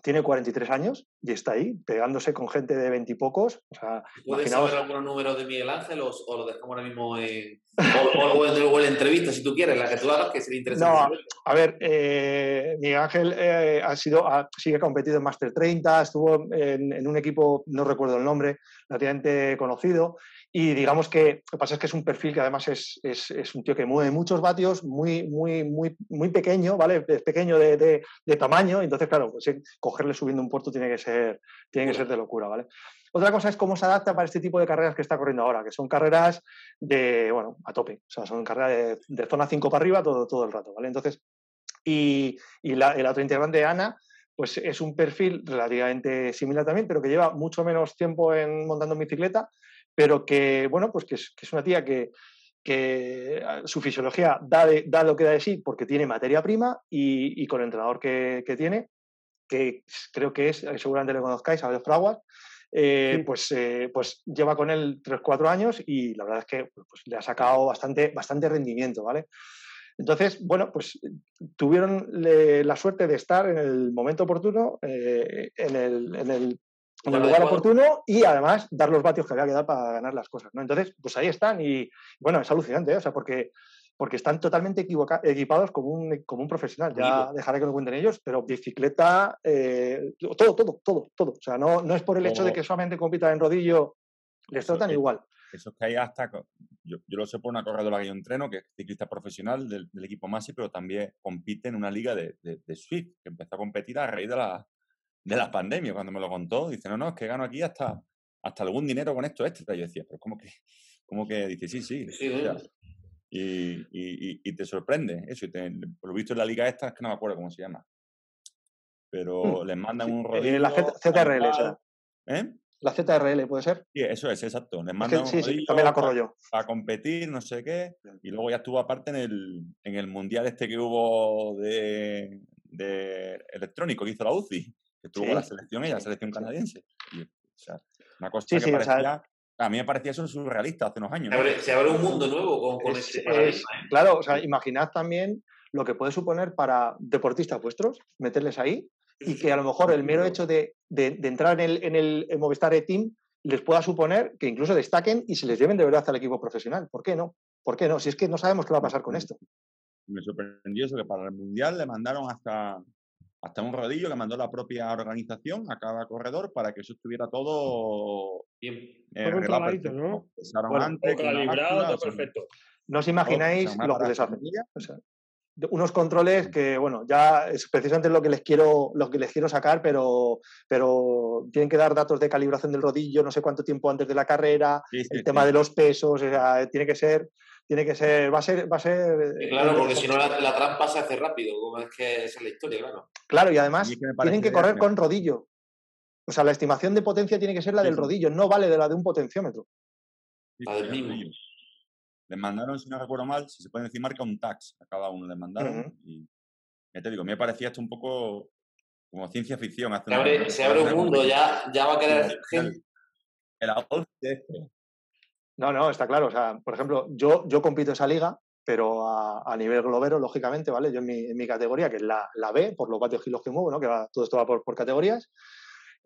tiene 43 años y está ahí, pegándose con gente de veintipocos. O sea, ¿Puedes saber algún número de Miguel Ángel o, lo dejamos ahora mismo en, o, en, entrevista, si tú quieres, la que tú hagas, que sería interesante? No, a ver, eh, Miguel Ángel eh, ha sido, ha, competido en Master 30, estuvo en, en, un equipo, no recuerdo el nombre, relativamente conocido, y digamos que lo que pasa es que es un perfil que además es, es, es un tío que mueve muchos vatios, muy, muy, muy, muy pequeño, ¿vale? Es pequeño de, de, de tamaño, entonces, claro, pues, cogerle subiendo un puerto tiene que ser, tiene que ser de locura, ¿vale? Otra cosa es cómo se adapta para este tipo de carreras que está corriendo ahora, que son carreras de, bueno, a tope, o sea, son carreras de, de zona 5 para arriba todo, todo el rato, ¿vale? Entonces, y, y la, el otro integrante, Ana, pues es un perfil relativamente similar también, pero que lleva mucho menos tiempo en montando en bicicleta pero que, bueno, pues que es, una tía que, que ah, su fisiología da, da, lo que da de sí porque tiene materia prima y, con el entrenador que, tiene, que creo que es, seguramente le conozcáis, Abel Fraguas, eh, pues, eh, pues lleva con él 3-4 años y la verdad es que pues, le ha sacado bastante, bastante rendimiento, ¿vale? Entonces, bueno, pues tuvieron la suerte de estar en el momento oportuno, en, el, en, el, en el lugar oportuno y además dar los vatios que había que dar para ganar las cosas. ¿no? Entonces, pues ahí están y bueno, es alucinante, ¿eh? o sea, porque, porque están totalmente equipados como un, como un profesional. Ya dejaré que lo cuenten ellos, pero bicicleta, eh, todo, todo, todo, todo. O sea, no, no es por el hecho de que solamente compitan en rodillo, les tratan igual. Eso es que hay hasta, yo, yo, lo sé por una corredora que yo entreno, que es ciclista profesional del, equipo Masi, pero también compite en una liga de, de, de Swift, que empezó a competir a raíz de la, de la pandemia, cuando me lo contó, dice, no, no, es que gano aquí hasta, hasta algún dinero con esto extra. Y yo decía, pero ¿cómo que? ¿Cómo que? Dice, sí, sí. Y, y, y, te sorprende eso. Y por lo visto en la liga esta, es que no me acuerdo cómo se llama. Pero mm, les mandan un rodillo. Eh, la ZRL, ¿Eh? La ZRL, ¿puede ser? Sí, eso es, exacto. Les mandan un rodillo también la corro yo. Para competir, no sé qué. Y luego ya estuvo aparte en el, en el mundial este que hubo de, de electrónico que hizo la UCI que tuvo la selección ella, la selección canadiense. una cosa que parecía, a mí me parecía eso surrealista hace unos años. Se, abre, un mundo nuevo con, ese ¿eh? Claro, o sea, imaginad también lo que puede suponer para deportistas vuestros, meterles ahí, y que a lo mejor el mero hecho de, de, entrar en el, en el Movistar E-Team les pueda suponer que incluso destaquen y se les lleven de verdad al equipo profesional. ¿Por qué no? ¿Por qué no? Si es que no sabemos qué va a pasar con esto. Me sorprendió eso que para el Mundial le mandaron hasta hasta un rodillo que mandó la propia organización a cada corredor para que eso estuviera todo bien eh, ¿no? calibrado, perfecto. No os imagináis lo que les hacen. unos controles que, bueno, ya es precisamente lo que les quiero, lo que les quiero sacar, pero, pero tienen que dar datos de calibración del rodillo, no sé cuánto tiempo antes de la carrera, el tema de los pesos, tiene que ser tiene que ser, va a ser, va a ser. claro, porque si no la, trampa se hace rápido, como es que esa es la historia, claro. Claro, y además tienen que correr con rodillo. O sea, la estimación de potencia tiene que ser la del rodillo, no vale de la de un potenciómetro. La del mismo. Les mandaron, si no recuerdo mal, si se puede decir marca un tax a cada uno, les mandaron. Y ya te digo, me parecía esto un poco como ciencia ficción. se, abre, se abre un mundo, ya, ya va a querer gente. El, el, no, no, está claro. O sea, por ejemplo, yo, yo compito esa liga, pero a, nivel globero, lógicamente, ¿vale? Yo en mi, en mi, categoría, que es la, la B, por los vatios kilos que muevo, ¿no? Que va, todo esto va por, por categorías.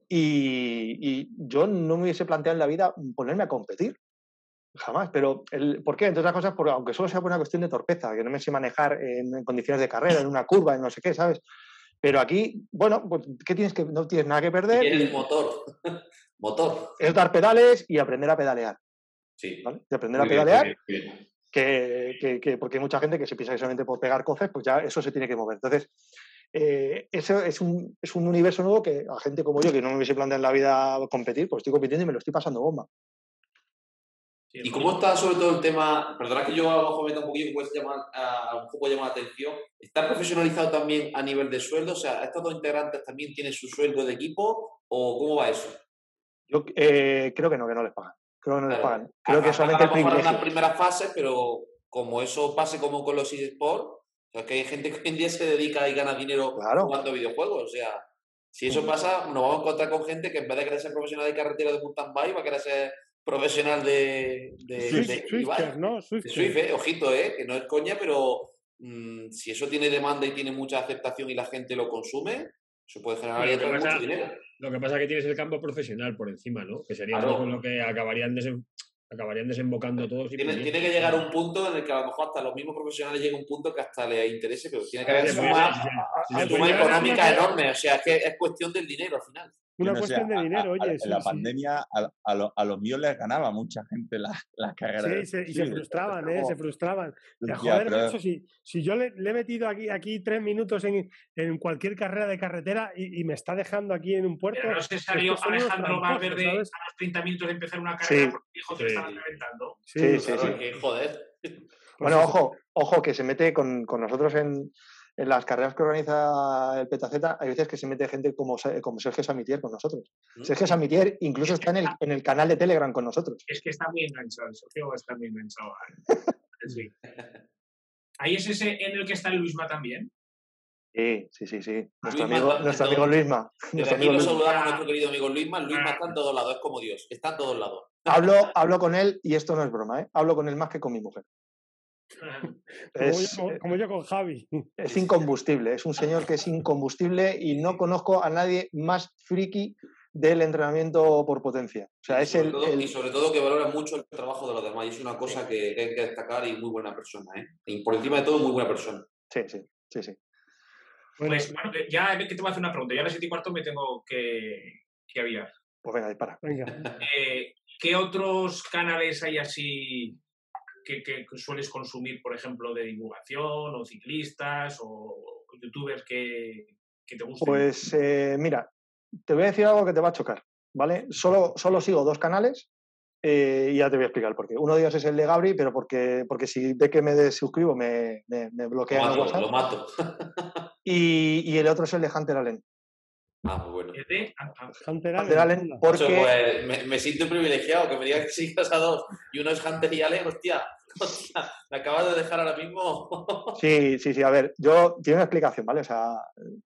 Y, y, yo no me hubiese planteado en la vida ponerme a competir. Jamás. Pero, el, ¿por qué? Entre otras cosas, porque aunque solo sea por una cuestión de torpeza, que no me sé manejar en, condiciones de carrera, en una curva, en no sé qué, ¿sabes? Pero aquí, bueno, pues, ¿qué tienes que, no tienes nada que perder. el motor. motor. Es dar pedales y aprender a pedalear. Sí. De aprender a pedalear. Que, que, porque hay mucha gente que se piensa que solamente por pegar coces, pues ya eso se tiene que mover. Entonces, eh, eso es un, es un universo nuevo que a gente como yo, que no me hubiese planteado en la vida competir, pues estoy compitiendo y me lo estoy pasando bomba. ¿Y cómo está sobre todo el tema? Perdona que yo a lo mejor meta un poquito, pues llamar, a, un poco llamar la atención. ¿Está profesionalizado también a nivel de sueldo? O sea, ¿estos dos integrantes también tienen su sueldo de equipo o cómo va eso? Yo eh, creo que no, que no les pagan. Creo que no les pagan. Creo que solamente el privilegio. las primeras fases, pero como eso pase como con los eSports, o sea, que hay gente que hoy en día se dedica y gana dinero jugando videojuegos. O sea, si eso pasa, nos vamos a encontrar con gente que en vez de querer ser profesional de carretera de mountain bike, va a querer ser profesional de, de, Swift, ¿no? Swift, eh, ojito, eh, que no es coña, pero mm, si eso tiene demanda y tiene mucha aceptación y la gente lo consume, eso puede generar mucho dinero. Lo que pasa es que tienes el campo profesional por encima, ¿no? Que sería algo con lo que acabarían, acabarían desembocando todos. tiene, tiene, que llegar un punto en el que a lo mejor hasta los mismos profesionales llega un punto que hasta les interese, pero tiene que haber suma, suma económica enorme. O sea, es que es cuestión del dinero al final. Una cuestión de dinero, oye. en la pandemia a, los míos les ganaba mucha gente las la carreras. Sí, y se frustraban, ¿eh? Se frustraban. joder, si, si, yo le, he metido aquí, aquí tres minutos en, en cualquier carrera de carretera y, me está dejando aquí en un puerto. Pero no se salió Alejandro Valverde a los 30 minutos de empezar una carrera porque dijo que estaban reventando. Sí, sí, sí. joder. Bueno, ojo, ojo, que se mete con, con nosotros en, en las carreras que organiza el Petaceta hay veces que se mete gente como, como Sergio Samitier con nosotros. Mm. Sergio Samitier incluso está en el, en el canal de Telegram con nosotros. Es que está muy enganchado, Sergio está muy enganchado. Sí. Ahí es ese en el que está Luisma también. Sí, sí, sí, sí. Nuestro amigo, nuestro amigo Luisma. Desde aquí lo saludamos a nuestro querido amigo Luisma. Luisma está en todos lados, es como Dios, está en todos lados. Hablo, hablo con él, y esto no es broma, ¿eh? hablo con él más que con mi mujer. como, yo, con Javi. Es incombustible, es un señor que es incombustible y no conozco a nadie más friki del entrenamiento por potencia. O sea, y es sobre el, todo, el- Y sobre todo que valora mucho el trabajo de los demás. Y es una cosa que hay que destacar y muy buena persona. ¿eh? Y por encima de todo, muy buena persona. Sí, sí, sí, sí. Bueno, Pues bueno, ya que te voy a hacer una pregunta. Ya a las 7 y cuarto me tengo que, que aviar. Pues venga, dispara. venga. Eh, ¿Qué otros canales hay así que, que sueles consumir, por ejemplo, de divulgación o ciclistas o youtubers que, que te gusten? Pues eh, mira, te voy a decir algo que te va a chocar, ¿vale? Solo, solo sigo dos canales eh, y ya te voy a explicar por qué. Uno de ellos es el de Gabri, pero porque, porque si ve que me desuscribo me, me, me Lo bloquean el mato, WhatsApp. lo mato. Y, y el otro es el de Hunter Allen. Ah, muy bueno. ¿El de? Hunter Hunter Allen, porque... pues, me, me siento privilegiado que me digas que sigas a dos y uno es Hunter y Allen, hostia, hostia, me acabas de dejar ahora mismo. Sí, sí, sí. A ver, yo tiene una explicación, ¿vale? O sea,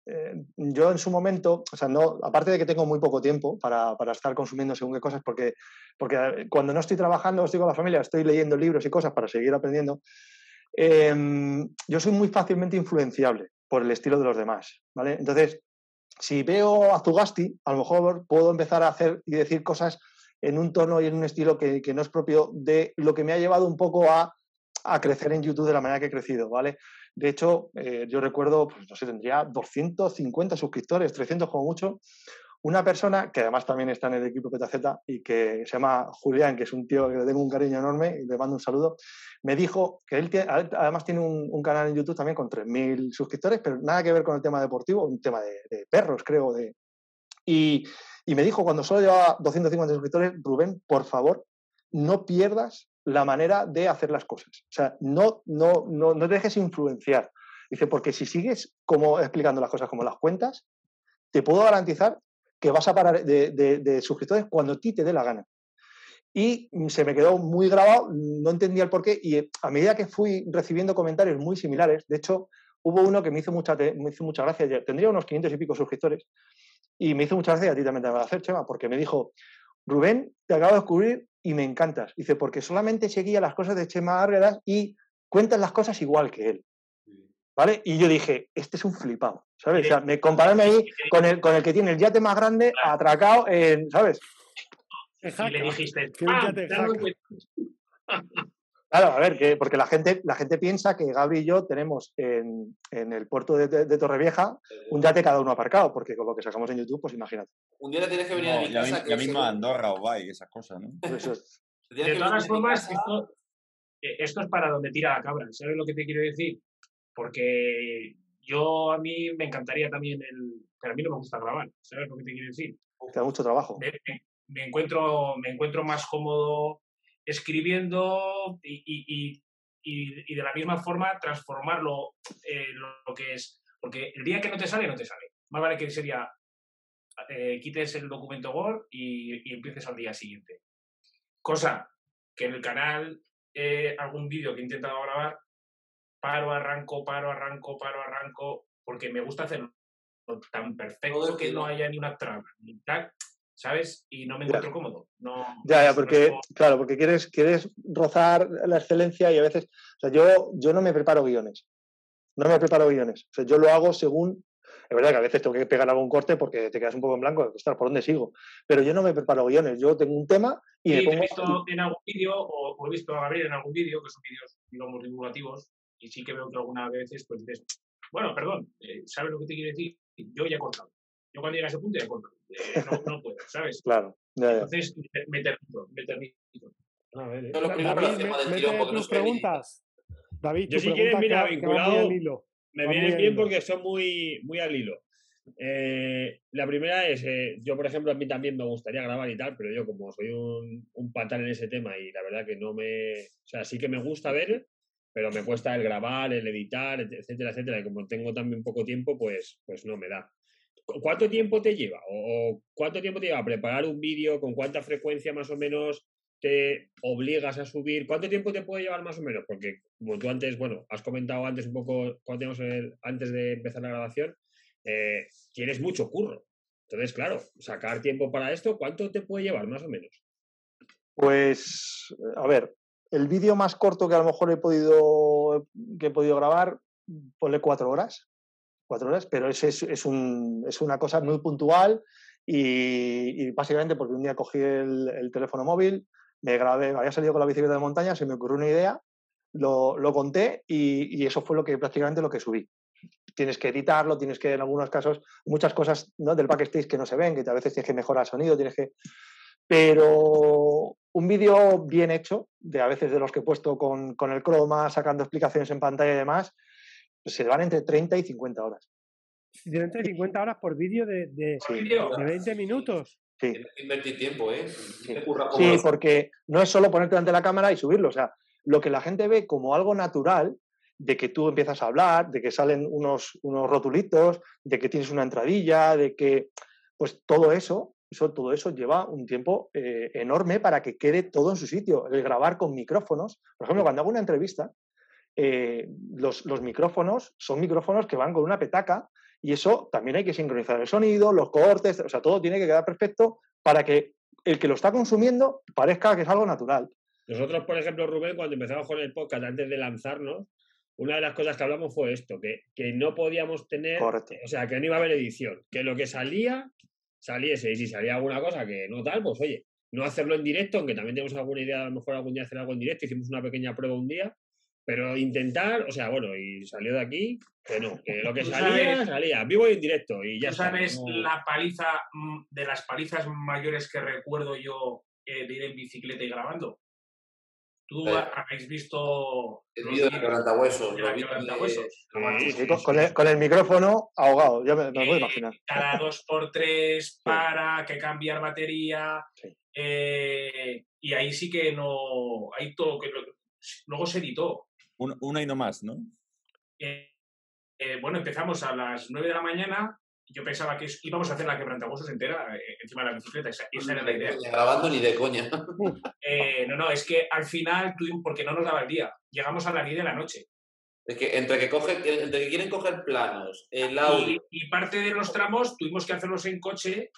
eh, yo en su momento, o sea, no, aparte de que tengo muy poco tiempo para, para estar consumiendo según qué cosas, porque, porque eh, cuando no estoy trabajando, estoy con la familia, estoy leyendo libros y cosas para seguir aprendiendo. em, yo soy muy fácilmente influenciable por el estilo de los demás, ¿vale? Entonces, si veo a Zugasti, a lo mejor puedo empezar a hacer y decir cosas en un tono y en un estilo que, que no es propio de lo que me ha llevado un poco a, a crecer en YouTube de la manera que he crecido, ¿vale? De hecho, eh, yo recuerdo, pues no sé, tendría 250 suscriptores, 300 como mucho. Una persona que además también está en el equipo PetaZ y que se llama Julián, que es un tío que le tengo un cariño enorme y le mando un saludo, me dijo que él tie- además tiene un, canal en YouTube también con 3.000 suscriptores, pero nada que ver con el tema deportivo, un tema de, de perros, creo. De... Y, y me dijo cuando solo llevaba 250 suscriptores, Rubén, por favor, no pierdas la manera de hacer las cosas. O sea, no, no, no, no te dejes influenciar. Dice, porque si sigues como explicando las cosas como las cuentas, te puedo garantizar que vas a parar de, suscriptores cuando a ti te dé la gana. Y se me quedó muy grabado, no entendía el porqué, y a medida que fui recibiendo comentarios muy similares, de hecho, hubo uno que me hizo mucha, me hizo mucha gracia, tendría unos 500 y pico suscriptores, y me hizo mucha gracia, a ti también te va a hacer, Chema, porque me dijo, Rubén, te acabo de descubrir y me encantas. Dice, porque solamente seguía las cosas de Chema Árguedas y cuentas las cosas igual que él. ¿Vale? Y yo dije, este es un flipado, ¿sabes? O sea, me, compararme ahí con el, con el que tiene el yate más grande atracado en, ¿sabes? Y le dijiste, "Ah, ya te dame un jaca". Claro, a ver, que, porque la gente, la gente piensa que Gabri y yo tenemos en, en el puerto de, de- de Torrevieja un yate cada uno aparcado, porque con lo que sacamos en YouTube, pues imagínate. Un día tienes que venir a mi ya, casa. mi- que ya yo mismo a seguro- Andorra o Bay, esas cosas, ¿no? Eso es. te tienes De todas formas, esto es para donde tira la cabra. ¿Sabes lo que te quiero decir? Porque yo a mí me encantaría también el. Pero a mí no me gusta grabar. ¿Sabes lo que te quiero decir? Te da mucho trabajo. me, encuentro, me encuentro más cómodo escribiendo y, y- y- y- de la misma forma transformarlo eh, lo, que es. Porque el día que no te sale, no te sale. Más vale que sería eh, quites el documento Word y, y empieces al día siguiente. Cosa que en el canal, eh, algún vídeo que he intentado grabar, paro, arranco, paro, arranco, paro, arranco, porque me gusta hacerlo tan perfecto que no haya ni una traba, ni tal, ¿sabes? Y no me Ya. encuentro cómodo. No, Ya, ya, porque, claro, porque quieres, quieres rozar la excelencia y a veces, o sea, yo, yo no me preparo guiones. No me preparo guiones. O sea, yo lo hago según, es verdad que a veces tengo que pegar algún corte porque te quedas un poco en blanco, ostras, ¿por dónde sigo? Pero yo no me preparo guiones. Yo tengo un tema y Sí, me te he pongo... visto en algún vídeo, o, o he visto a Gabriel en algún vídeo, que son vídeos, digamos, divulgativos, y sí que veo que algunas veces, pues dices, bueno, perdón, eh, ¿sabes lo que te quiero decir? Yo ya he cortado. Yo cuando llega a ese punto ya he cortado. Eh, no, no puedo, ¿sabes? Claro, ya, ya. Entonces me, termino, me termino. A ver, eh. Yo lo primero lo David, me- del no tus preguntas. David, Yo si quieres, mira, vinculado, al hilo. Me viene al bien hilo. porque son muy, muy al hilo. Eh, la primera es, eh, yo por ejemplo, a mí también me gustaría grabar y tal, pero yo como soy un, un patán en ese tema y la verdad que no me... O sea, sí que me gusta ver, pero me cuesta el grabar, el editar, et- etcétera, etcétera. Y como tengo también poco tiempo, pues, pues no me da. ¿Cu- ¿Cuánto tiempo te lleva? O, cuánto tiempo te lleva preparar un vídeo? ¿Con cuánta frecuencia más o menos te obligas a subir? ¿Cuánto tiempo te puede llevar más o menos? Porque como tú antes, bueno, has comentado antes un poco, cuando antes de empezar la grabación, eh, tienes mucho curro. Entonces, claro, sacar tiempo para esto, ¿cuánto te puede llevar más o menos? Pues, a ver, el vídeo más corto que a lo mejor he podido, que he podido grabar, ponle cuatro horas, cuatro horas, pero es, es, es un- es una cosa muy puntual Y, básicamente porque un día cogí el, teléfono móvil, me grabé, había salido con la bicicleta de montaña, se me ocurrió una idea, lo, conté y, eso fue lo que prácticamente lo que subí. Tienes que editarlo, tienes que en algunos casos, muchas cosas ¿no? del backstage que no se ven, que a veces tienes que mejorar el sonido, tienes que... Pero un vídeo bien hecho, de a veces de los que he puesto con, con el croma, sacando explicaciones en pantalla y demás, se van entre 30 y 50 horas. 30 y 50 horas por vídeo de, de, 20 minutos. Sí. Invertir tiempo, ¿eh? Sí, porque no es solo ponerte ante la cámara y subirlo. O sea, lo que la gente ve como algo natural, de que tú empiezas a hablar, de que salen unos, unos rotulitos, de que tienes una entradilla, de que, pues todo eso, eso todo eso lleva un tiempo eh, enorme para que quede todo en su sitio. El grabar con micrófonos. Por ejemplo, cuando hago una entrevista, eh, los, los, micrófonos son micrófonos que van con una petaca y eso también hay que sincronizar el sonido, los cortes, o sea, todo tiene que quedar perfecto para que el que lo está consumiendo parezca que es algo natural. Nosotros, por ejemplo, Rubén, cuando empezamos con el podcast, antes de lanzarnos, una de las cosas que hablamos fue esto, que, que no podíamos tener, o sea, que no iba a haber edición, que lo que salía, saliese, y si salía alguna cosa que no tal, pues oye, no hacerlo en directo, aunque también tenemos alguna idea, a lo mejor algún día hacer algo en directo, hicimos una pequeña prueba un día, pero intentar, o sea, bueno, y salió de aquí, que no, que lo que salía, salía, vivo y en directo, y ya sabes la paliza, mm, de las palizas mayores que recuerdo yo eh, de ir en bicicleta y grabando? Tú habéis visto el vídeo de quebrantahuesos. con, el, con el micrófono ahogado, ya me, lo puedo imaginar. Cada dos por tres para que cambiar batería. Eh, y ahí sí que no. Hay todo que luego se editó. una y no más, ¿no? Eh, eh, bueno, empezamos a las 9 de la mañana. Yo pensaba que íbamos a hacer la quebrantahuesos entera eh, encima de la bicicleta. Esa, era la idea. grabando ni de coña. no, no, es que al final tuvimos, porque no nos daba el día. Llegamos a las 10 de la noche. Es que entre que, coge, entre que quieren coger planos, el audio. Y, parte de los tramos tuvimos que hacerlos en coche.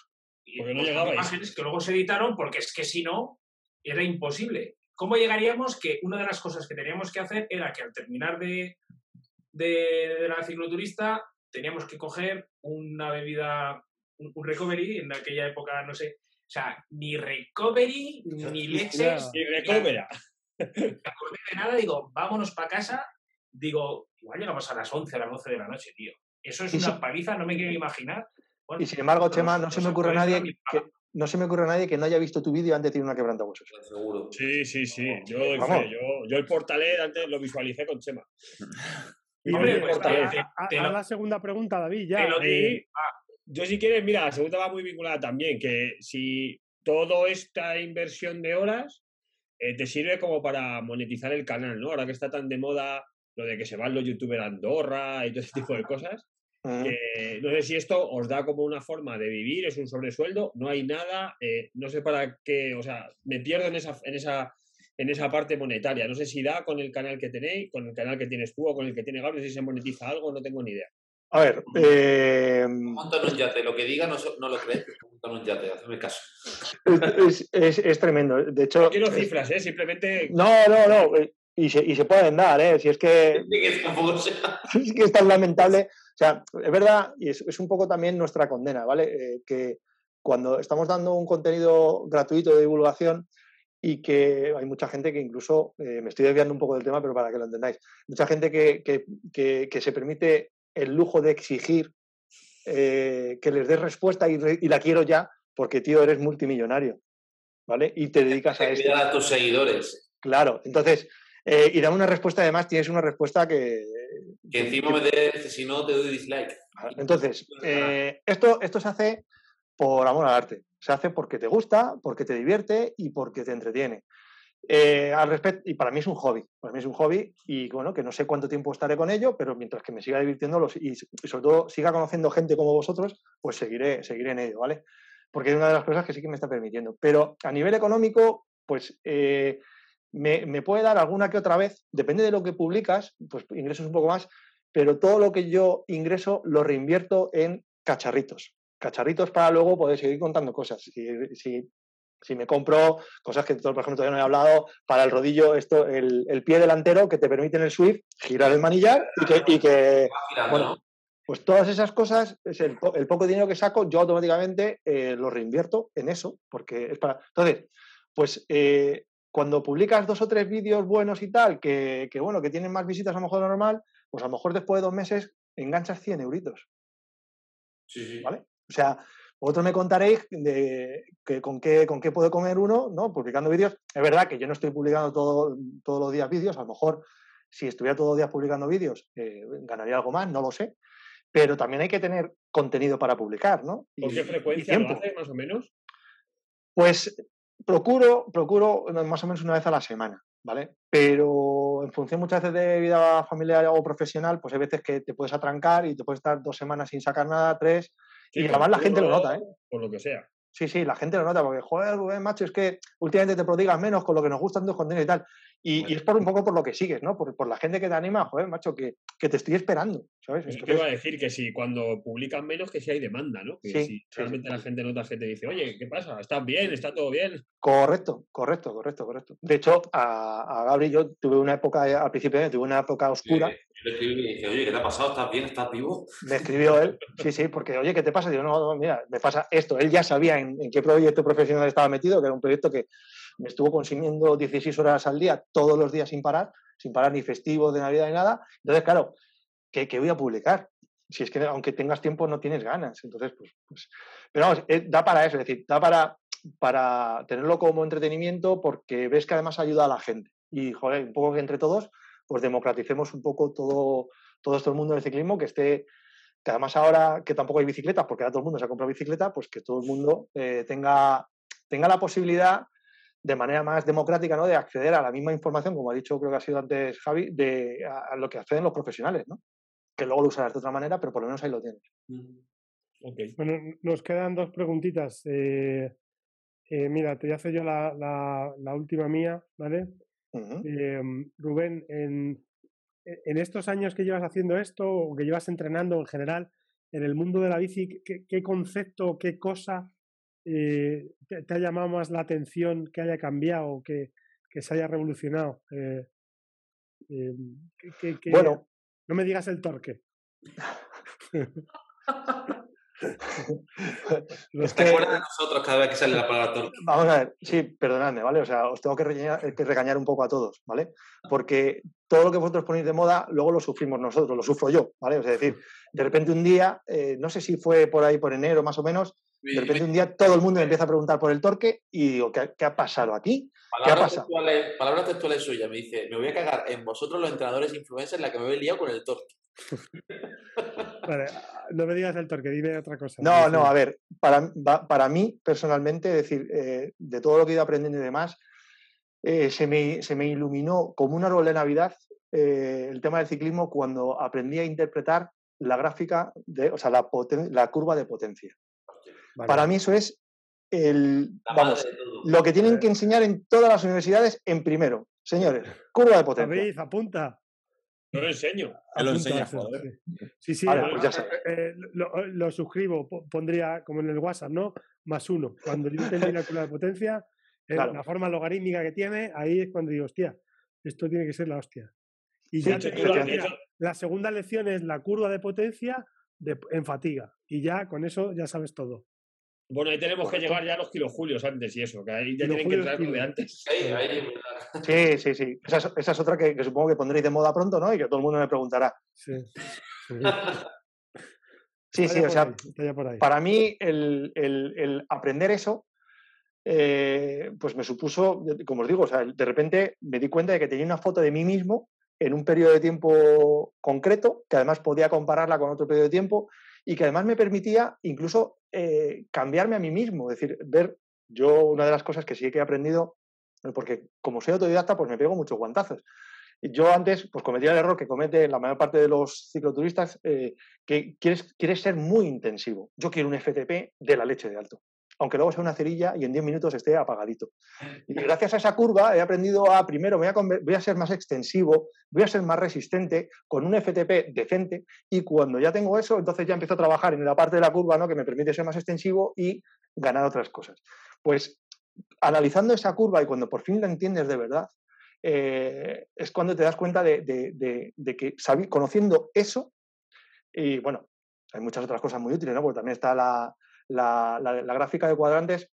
Y porque no llegaba imágenes que luego se editaron, porque es que si no, era imposible. ¿Cómo llegaríamos? Que una de las cosas que teníamos que hacer era que al terminar de, de, la cicloturista teníamos que coger una bebida, un, recovery, en aquella época, no sé, o sea, ni recovery, ni leches. Ni recovera. Me acordé de nada, digo, vámonos para casa. Digo, igual llegamos a las 11, a las 12 de la noche, tío. Eso es una paliza, no me quiero imaginar. y sin embargo, Chema, no se me ocurre nadie que, no se me ocurre a nadie que no haya visto tu vídeo antes de tener una quebrantahuesos. Seguro. Sí, sí, sí. Yo, yo, el portalet antes lo visualicé con Chema. Hombre, pues, a, la segunda pregunta, David, ya. yo si quieres, mira, la segunda va muy vinculada también, que si toda esta inversión de horas eh, te sirve como para monetizar el canal, ¿no? Ahora que está tan de moda lo de que se van los youtubers a Andorra y todo ese tipo de cosas no sé si esto os da como una forma de vivir, es un sobresueldo, no hay nada, eh, no sé para qué, o sea, me pierdo en esa, en esa, en esa parte monetaria. No sé si da con el canal que tenéis, con el canal que tienes tú o con el que tiene Gabriel, si se monetiza algo, no tengo ni idea. A ver, eh... un yate, lo que diga no, no lo crees, un yate, hazme caso. Es, es, tremendo, de hecho... No quiero cifras, ¿eh? Simplemente... No, no, no, eh, y se, y se pueden dar, ¿eh? Si es que... Es que es tan lamentable. O sea, es verdad, y es, un poco también nuestra condena, ¿vale? Eh, que cuando estamos dando un contenido gratuito de divulgación y que hay mucha gente que incluso, eh, me estoy desviando un poco del tema, pero para que lo entendáis, mucha gente que, que, se permite el lujo de exigir eh, que les des respuesta y, y, la quiero ya, porque tío, eres multimillonario, ¿vale? Y te dedicas a esto. a tus seguidores. Claro, entonces, y dar una respuesta, además, tienes una respuesta que, que encima me des, si no te doy dislike. Entonces, eh, esto, esto se hace por amor al arte. Se hace porque te gusta, porque te divierte y porque te entretiene. Eh, al respecto, y para mí es un hobby, para mí es un hobby y bueno, que no sé cuánto tiempo estaré con ello, pero mientras que me siga divirtiendo y, sobre todo siga conociendo gente como vosotros, pues seguiré, seguiré en ello, ¿vale? Porque es una de las cosas que sí que me está permitiendo. Pero a nivel económico, pues eh, me, puede dar alguna que otra vez, depende de lo que publicas, pues ingresos un poco más, pero todo lo que yo ingreso lo reinvierto en cacharritos. Cacharritos para luego poder seguir contando cosas. Si, si, me compro cosas que, por ejemplo, todavía no he hablado, para el rodillo, esto, el, pie delantero que te permite en el Swift girar el manillar y que, y que bueno, Pues todas esas cosas, es el, poco dinero que saco, yo automáticamente eh, lo reinvierto en eso, porque es para... Entonces, pues eh, cuando publicas dos o tres vídeos buenos y tal, que, bueno, que tienen más visitas a lo mejor de normal, pues a lo mejor después de dos meses enganchas 100 euritos. Sí, sí. ¿Vale? O sea, vosotros me contaréis de que, con, qué, con qué puede comer uno, ¿no? Publicando vídeos. Es verdad que yo no estoy publicando todo, todos los días vídeos, a lo mejor si estuviera todos los días publicando vídeos, eh, ganaría algo más, no lo sé. Pero también hay que tener contenido para publicar, ¿no? ¿Con qué frecuencia lo haces, más o menos? Pues procuro, procuro más o menos una vez a la semana, ¿vale? Pero en función muchas veces de vida familiar o profesional, pues hay veces que te puedes atrancar y te puedes estar dos semanas sin sacar nada, tres, y además la gente lo nota, ¿eh? Por lo que sea. Sí, sí, la gente lo nota, porque, joder, Rubén, macho, es que últimamente te prodigas menos con lo que nos gustan tus contenidos y tal. Y, es por un poco por lo que sigues, ¿no? Por, por la gente que te anima, joder, macho, que, que te estoy esperando, ¿sabes? Pues iba a decir que si cuando publican menos, que si hay demanda, ¿no? Que si realmente la gente nota que te dice, oye, ¿qué pasa? ¿Estás bien? ¿Está todo bien? Correcto, correcto, correcto, correcto. De hecho, a, a Gabri yo tuve una época, eh, al principio tuve una época oscura. Yo le escribí y dije, oye, ¿qué te ha pasado? ¿Estás bien? ¿Estás vivo? Me escribió él, sí, sí, porque, oye, ¿qué te pasa? Digo, no, no, mira, me pasa esto. Él ya sabía en, qué proyecto profesional estaba metido, que era un proyecto que me estuvo consumiendo 16 horas al día, todos los días sin parar, sin parar ni festivo, de Navidad ni nada. Entonces, claro, ¿qué, voy a publicar? Si es que aunque tengas tiempo no tienes ganas. Entonces, pues, pues pero vamos, eh, da para eso, es decir, da para, para tenerlo como entretenimiento porque ves que además ayuda a la gente. Y, joder, un poco que entre todos, pues democraticemos un poco todo, todo esto el mundo del ciclismo, que esté, que además ahora que tampoco hay bicicletas, porque ahora todo el mundo se ha comprado bicicleta, pues que todo el mundo eh, tenga, tenga la posibilidad de manera más democrática, ¿no? De acceder a la misma información, como ha dicho, creo que ha sido antes Javi, de a, lo que acceden los profesionales, ¿no? Que luego lo usarás de otra manera, pero por lo menos ahí lo tienes. Bueno, nos quedan dos preguntitas. Eh, eh, mira, te voy a hacer yo la, la, última mía, ¿vale? Em, Rubén, en, en, estos años que llevas haciendo esto, o que llevas entrenando en general, en el mundo de la bici, ¿qué, qué concepto, qué cosa eh, te, ha llamado más la atención que haya cambiado, que, que se haya revolucionado? Eh, eh, bueno. No me digas el torque. Los que... de nosotros cada vez que sale la palabra torque. Vamos a ver, sí, perdonadme, ¿vale? O sea, os tengo que regañar, que regañar un poco a todos, ¿vale? Porque todo lo que vosotros ponéis de moda, luego lo sufrimos nosotros, lo sufro yo, ¿vale? O sea, es decir, de repente un día, no sé si fue por ahí por enero más o menos, de repente un día todo el mundo me empieza a preguntar por el torque y digo, ¿qué, ha pasado aquí? ¿Qué ha pasado? palabras textuales suyas, me dice, me voy a cagar en vosotros los entrenadores influencers la que me habéis liado con el torque. Vale, no me digas el torque, dime otra cosa. No, no, a ver, para, para mí personalmente, es decir, eh, de todo lo que he ido aprendiendo y demás, eh, se, me, se, me, iluminó como un árbol de Navidad eh, el tema del ciclismo cuando aprendí a interpretar la gráfica, de, o sea, la, la curva de potencia. Para mí eso es el, vamos, lo que tienen que enseñar en todas las universidades en primero. Señores, curva de potencia. David, apunta. No lo enseño. lo enseña, joder. Sí, sí, pues eh, eh, lo, suscribo, pondría como en el WhatsApp, ¿no? Más uno. Cuando yo entendí la curva de potencia, eh, la forma logarítmica que tiene, ahí es cuando digo, hostia, esto tiene que ser la hostia. Y ya la segunda lección es la curva de potencia en fatiga. Y ya con eso ya sabes todo. Bueno, ahí tenemos que llegar ya a los kilojulios antes y eso, que ahí ya tienen que entrar de antes. Sí, sí, sí. Esa es, otra que, supongo que pondréis de moda pronto, ¿no? Y que todo el mundo me preguntará. Sí. Sí, sí, o sea, para mí el, aprender eso, eh, pues me supuso, como os digo, o sea, de repente me di cuenta de que tenía una foto de mí mismo en un periodo de tiempo concreto, que además podía compararla con otro periodo de tiempo y que además me permitía incluso eh, cambiarme a mí mismo, es decir, ver, yo una de las cosas que sí que he aprendido, eh, porque como soy autodidacta, pues me pego muchos guantazos. Yo antes pues cometía el error que comete la mayor parte de los cicloturistas, eh, que quieres, quieres ser muy intensivo. Yo quiero un FTP de la leche de alto aunque luego sea una cerilla y en 10 minutos esté apagadito. Y gracias a esa curva he aprendido a, primero, voy a, voy a ser más extensivo, voy a ser más resistente, con un FTP decente, y cuando ya tengo eso, entonces ya empiezo a trabajar en la parte de la curva ¿no? que me permite ser más extensivo y ganar otras cosas. Pues analizando esa curva y cuando por fin la entiendes de verdad, eh, es cuando te das cuenta de, que conociendo eso, y bueno, hay muchas otras cosas muy útiles, ¿no? Porque también está la, la, la, gráfica de cuadrantes,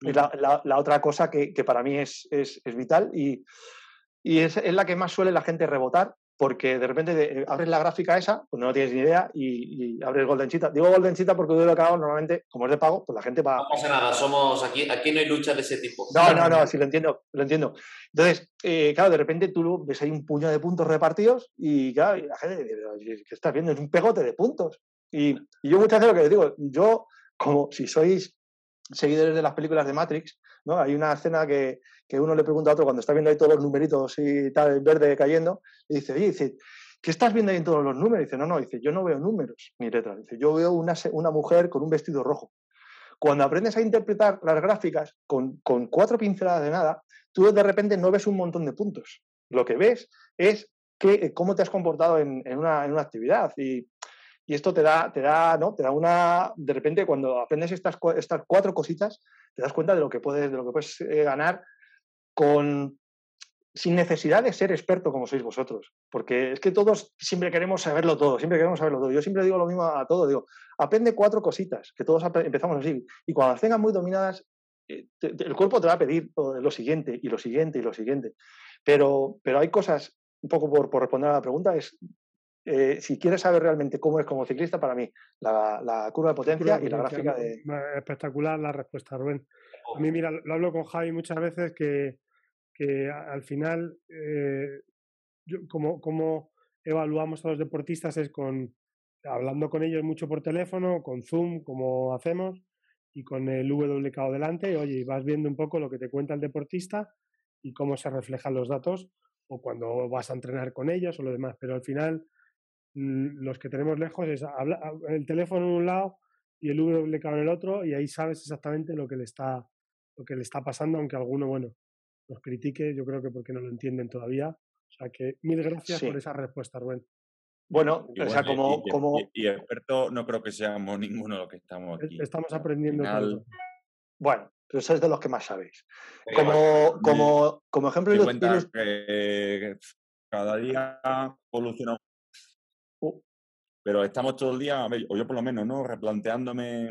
y la, la, otra cosa que, que para mí es, es, es vital y, y es, es, la que más suele la gente rebotar porque de repente abres la gráfica esa, pues no tienes ni idea, y, abres Golden Cheetah. Digo Golden Cheetah porque yo lo que hago normalmente, como es de pago, pues la gente va... No pasa nada, somos aquí, aquí no hay lucha de ese tipo. No, no, no, sí lo entiendo, lo entiendo. Entonces, eh, claro, de repente tú ves ahí un puño de puntos repartidos y claro, la gente dice, ¿qué estás viendo? Es un pegote de puntos. Y, y yo muchas veces lo que les digo, yo, como si sois seguidores de las películas de Matrix, ¿no? Hay una escena que, que, uno le pregunta a otro cuando está viendo ahí todos los numeritos y tal, verde cayendo, y dice, dice, ¿qué estás viendo ahí en todos los números? Y dice, no, no, dice, yo no veo números ni letras, dice, yo veo una, una mujer con un vestido rojo. Cuando aprendes a interpretar las gráficas con, con cuatro pinceladas de nada, tú de repente no ves un montón de puntos. Lo que ves es que, cómo te has comportado en, en, una, en una actividad. Y y esto te da, te da, ¿no? Te da una. De repente, cuando aprendes estas, estas cuatro cositas, te das cuenta de lo que puedes, de lo que puedes eh, ganar con sin necesidad de ser experto como sois vosotros. Porque es que todos siempre queremos saberlo todo, siempre queremos saberlo todo. Yo siempre digo lo mismo a todos, digo, aprende cuatro cositas, que todos empezamos así. Y cuando las tengas muy dominadas, eh, el cuerpo te va a pedir lo siguiente, y lo siguiente, y lo siguiente. Pero, pero hay cosas, un poco por, por responder a la pregunta, es eh, si quieres saber realmente cómo es como ciclista, para mí, la, curva de potencia y la gráfica de... Espectacular la respuesta, Rubén. A mí, mira, lo hablo con Javi muchas veces que, que al final, eh, como, como evaluamos a los deportistas es con hablando con ellos mucho por teléfono, con Zoom, como hacemos, y con el WKO delante, y, oye, vas viendo un poco lo que te cuenta el deportista y cómo se reflejan los datos, o cuando vas a entrenar con ellos o lo demás. Pero al final, los que tenemos lejos es el teléfono en un lado y el WK en el otro y ahí sabes exactamente lo que le está lo que le está pasando aunque alguno bueno nos critique yo creo que porque no lo entienden todavía o sea que mil gracias por esa respuesta Rubén bueno, o sea, como... Y, como... Y, experto no creo que seamos ninguno de los que estamos aquí. Estamos aprendiendo. Bueno, pero sois de los que más sabéis. Como, como, como ejemplo... que cada día evoluciona pero estamos todo el día, o yo por lo menos, ¿no? Replanteándome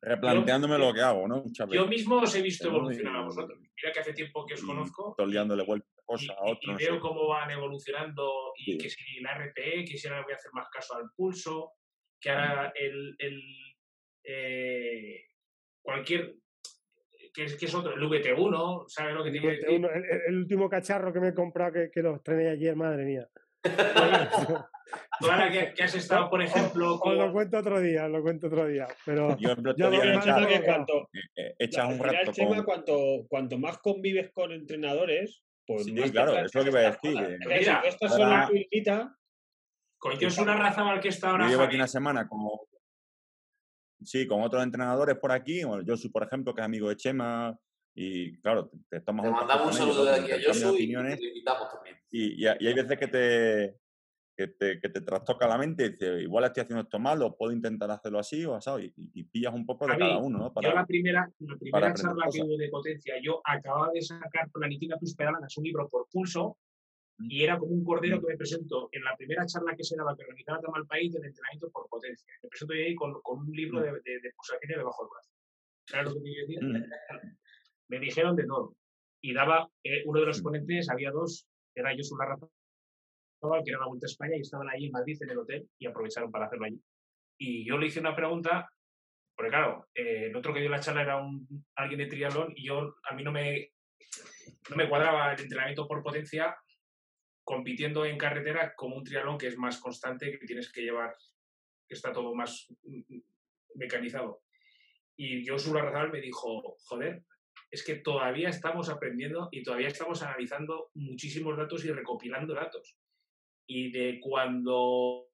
replanteándome lo que hago, ¿no? Yo mismo os he visto evolucionar a vosotros. Mira que hace tiempo que os conozco. Estoy liándole vuelta cosa a otros. Y, veo cómo van evolucionando y que si la RPE, que si ahora voy a hacer más caso al pulso, que ahora el, el eh, cualquier que es, que es otro, el VT1, ¿sabes lo que tiene decir? El, el, último cacharro que me he comprado que, que los trené ayer, madre mía. Ahora que, has estado, por ejemplo. Con... lo cuento otro día, lo cuento otro día. Pero yo, yo que cuanto, echas un rato. Tema, cuanto, cuanto más convives con entrenadores, pues sí, claro, eso es lo que voy a decir. Mira, esta son la tuitita. es una raza mal que está ahora. Yo llevo aquí una semana como. Sí, con otros entrenadores por aquí. yo soy, por ejemplo, que es amigo de Chema, y claro, te, estamos. Te mandamos un saludo de aquí a Josu y te invitamos también. Y, y, hay veces que te, que te, que te trastoca la mente y dices, igual estoy haciendo esto mal, o puedo intentar hacerlo así, o asado, y, y, pillas un poco de cada uno, ¿no? Para, yo la primera, la primera charla que hubo de potencia, yo acababa de sacar Planifica tus pedaladas, un libro por pulso, mm. y era como un cordero mm. que me presentó en la primera charla que se daba, que organizaba el País, del entrenamiento por potencia. Me presento ahí con, con un libro mm. de, de, de pulsaciones debajo del brazo. ¿Sabes lo que quiero decir? me dijeron de todo. Y daba, eh, uno de los ponentes, había dos, era yo su Rafa, que era la Vuelta a España y estaban ahí en Madrid en el hotel y aprovecharon para hacerlo allí. Y yo le hice una pregunta, porque claro, eh, el otro que dio la charla era un, alguien de triatlón y yo, a mí no me, no me cuadraba el entrenamiento por potencia compitiendo en carretera como un triatlón que es más constante, que tienes que llevar, que está todo más mm, mm, mecanizado. Y yo, su Razal me dijo, joder, es que todavía estamos aprendiendo y todavía estamos analizando muchísimos datos y recopilando datos. Y de cuando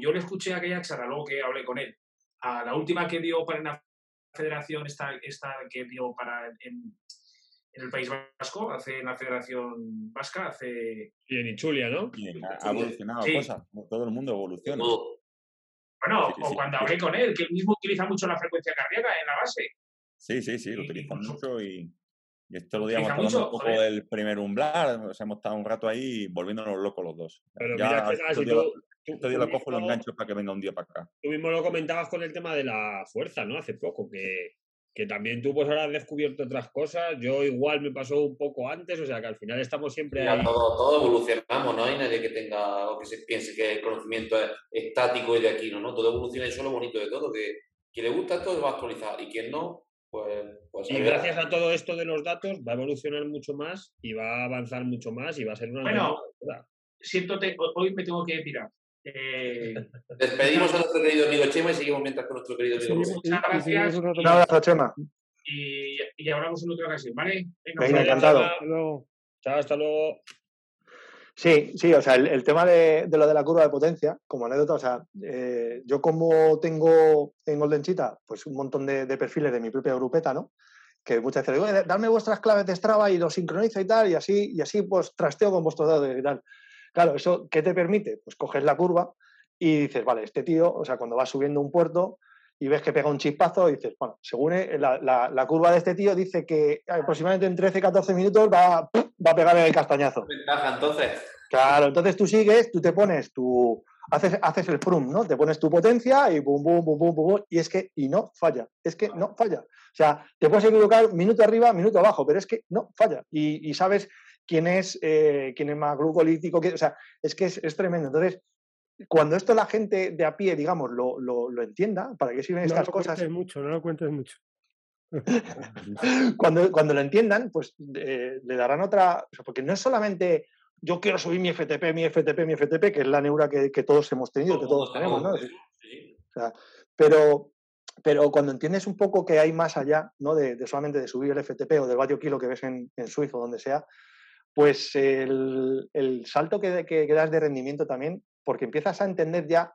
yo le escuché aquella charla, luego que hablé con él, a la última que dio para la federación, esta, esta que dio para en, el País Vasco, hace en la Federación Vasca, hace... Y en Ichulia, ¿no? ha evolucionado cosas, todo el mundo evoluciona. Bueno, o cuando hablé con él, que él mismo utiliza mucho la frecuencia cardíaca en la base. Sí, sí, sí, lo utilizan mucho y, y esto lo digamos hablando un poco del primer umbral, o sea, hemos estado un rato ahí volviéndonos locos los dos. Pero ya, mira, si, tú, Este día lo cojo y lo engancho para que venga un día para acá. Tú mismo lo comentabas con el tema de la fuerza, ¿no? Hace poco, que, que también tú pues ahora has descubierto otras cosas. Yo igual me pasó un poco antes, o sea que al final estamos siempre Ya, ahí. todo, todo evolucionamos, no hay nadie que tenga o que se piense que el conocimiento es estático y de aquí, ¿no? ¿no? Todo evoluciona y eso es lo bonito de todo, que quien le gusta esto va a actualizar y quien no, pues... pues Y gracias a todo esto de los datos va a evolucionar mucho más y va a avanzar mucho más y va a ser una Bueno. locura. Siento, te- hoy me tengo que tirar. Eh, Despedimos a nuestro querido amigo Chema y seguimos mientras con nuestro querido amigo y- y Muchas gracias. un abrazo, Chema. y, y hablamos en otra ocasión, ¿vale? Venga, Venga, pues, encantado. Hasta luego. Chao, hasta luego. Sí, sí, o sea, el, el tema de, de lo de la curva de potencia, como anécdota, o sea, eh, yo como tengo en Golden Cheetah, pues un montón de, de perfiles de mi propia grupeta, ¿no? Que muchas veces digo, "Oye, dadme vuestras claves de Strava y lo sincronizo y tal, y así, y así pues trasteo con vuestros datos y tal. Claro, ¿eso qué te permite? Pues coges la curva y dices, vale, este tío, o sea, cuando vas subiendo un puerto y ves que pega un chispazo, dices, bueno, según eh, la, la- la curva de este tío, dice que aproximadamente en 13-14 minutos va, va a pegar el castañazo. Ventaja, entonces. Claro, entonces tú sigues, tú te pones tu. Haces, haces el prum, ¿no? Te pones tu potencia y bum, bum, bum, bum, bum, y es que, y no falla, es que no falla. O sea, te puedes equivocar minuto arriba, minuto abajo, pero es que no falla. Y, y sabes quién es, eh, quién es más glucolítico, quién- o sea, es que es, es tremendo. Entonces, cuando esto la gente de a pie, digamos, lo, lo, lo entienda, para qué sirven No estas lo cosas, cuentes mucho, no lo cuentes mucho. cuando, cuando lo entiendan, pues eh, le darán otra. o sea, porque no es solamente yo quiero subir mi FTP, mi FTP, mi FTP, que es la neura que, que todos hemos tenido, que todos tenemos, ¿no? Sí, sí. O sea, pero, pero cuando entiendes un poco que hay más allá, ¿no? De, de solamente de subir el FTP o del vatio kilo que ves en, en Swift o donde sea, pues el, el salto que, que- que das de rendimiento también, porque empiezas a entender ya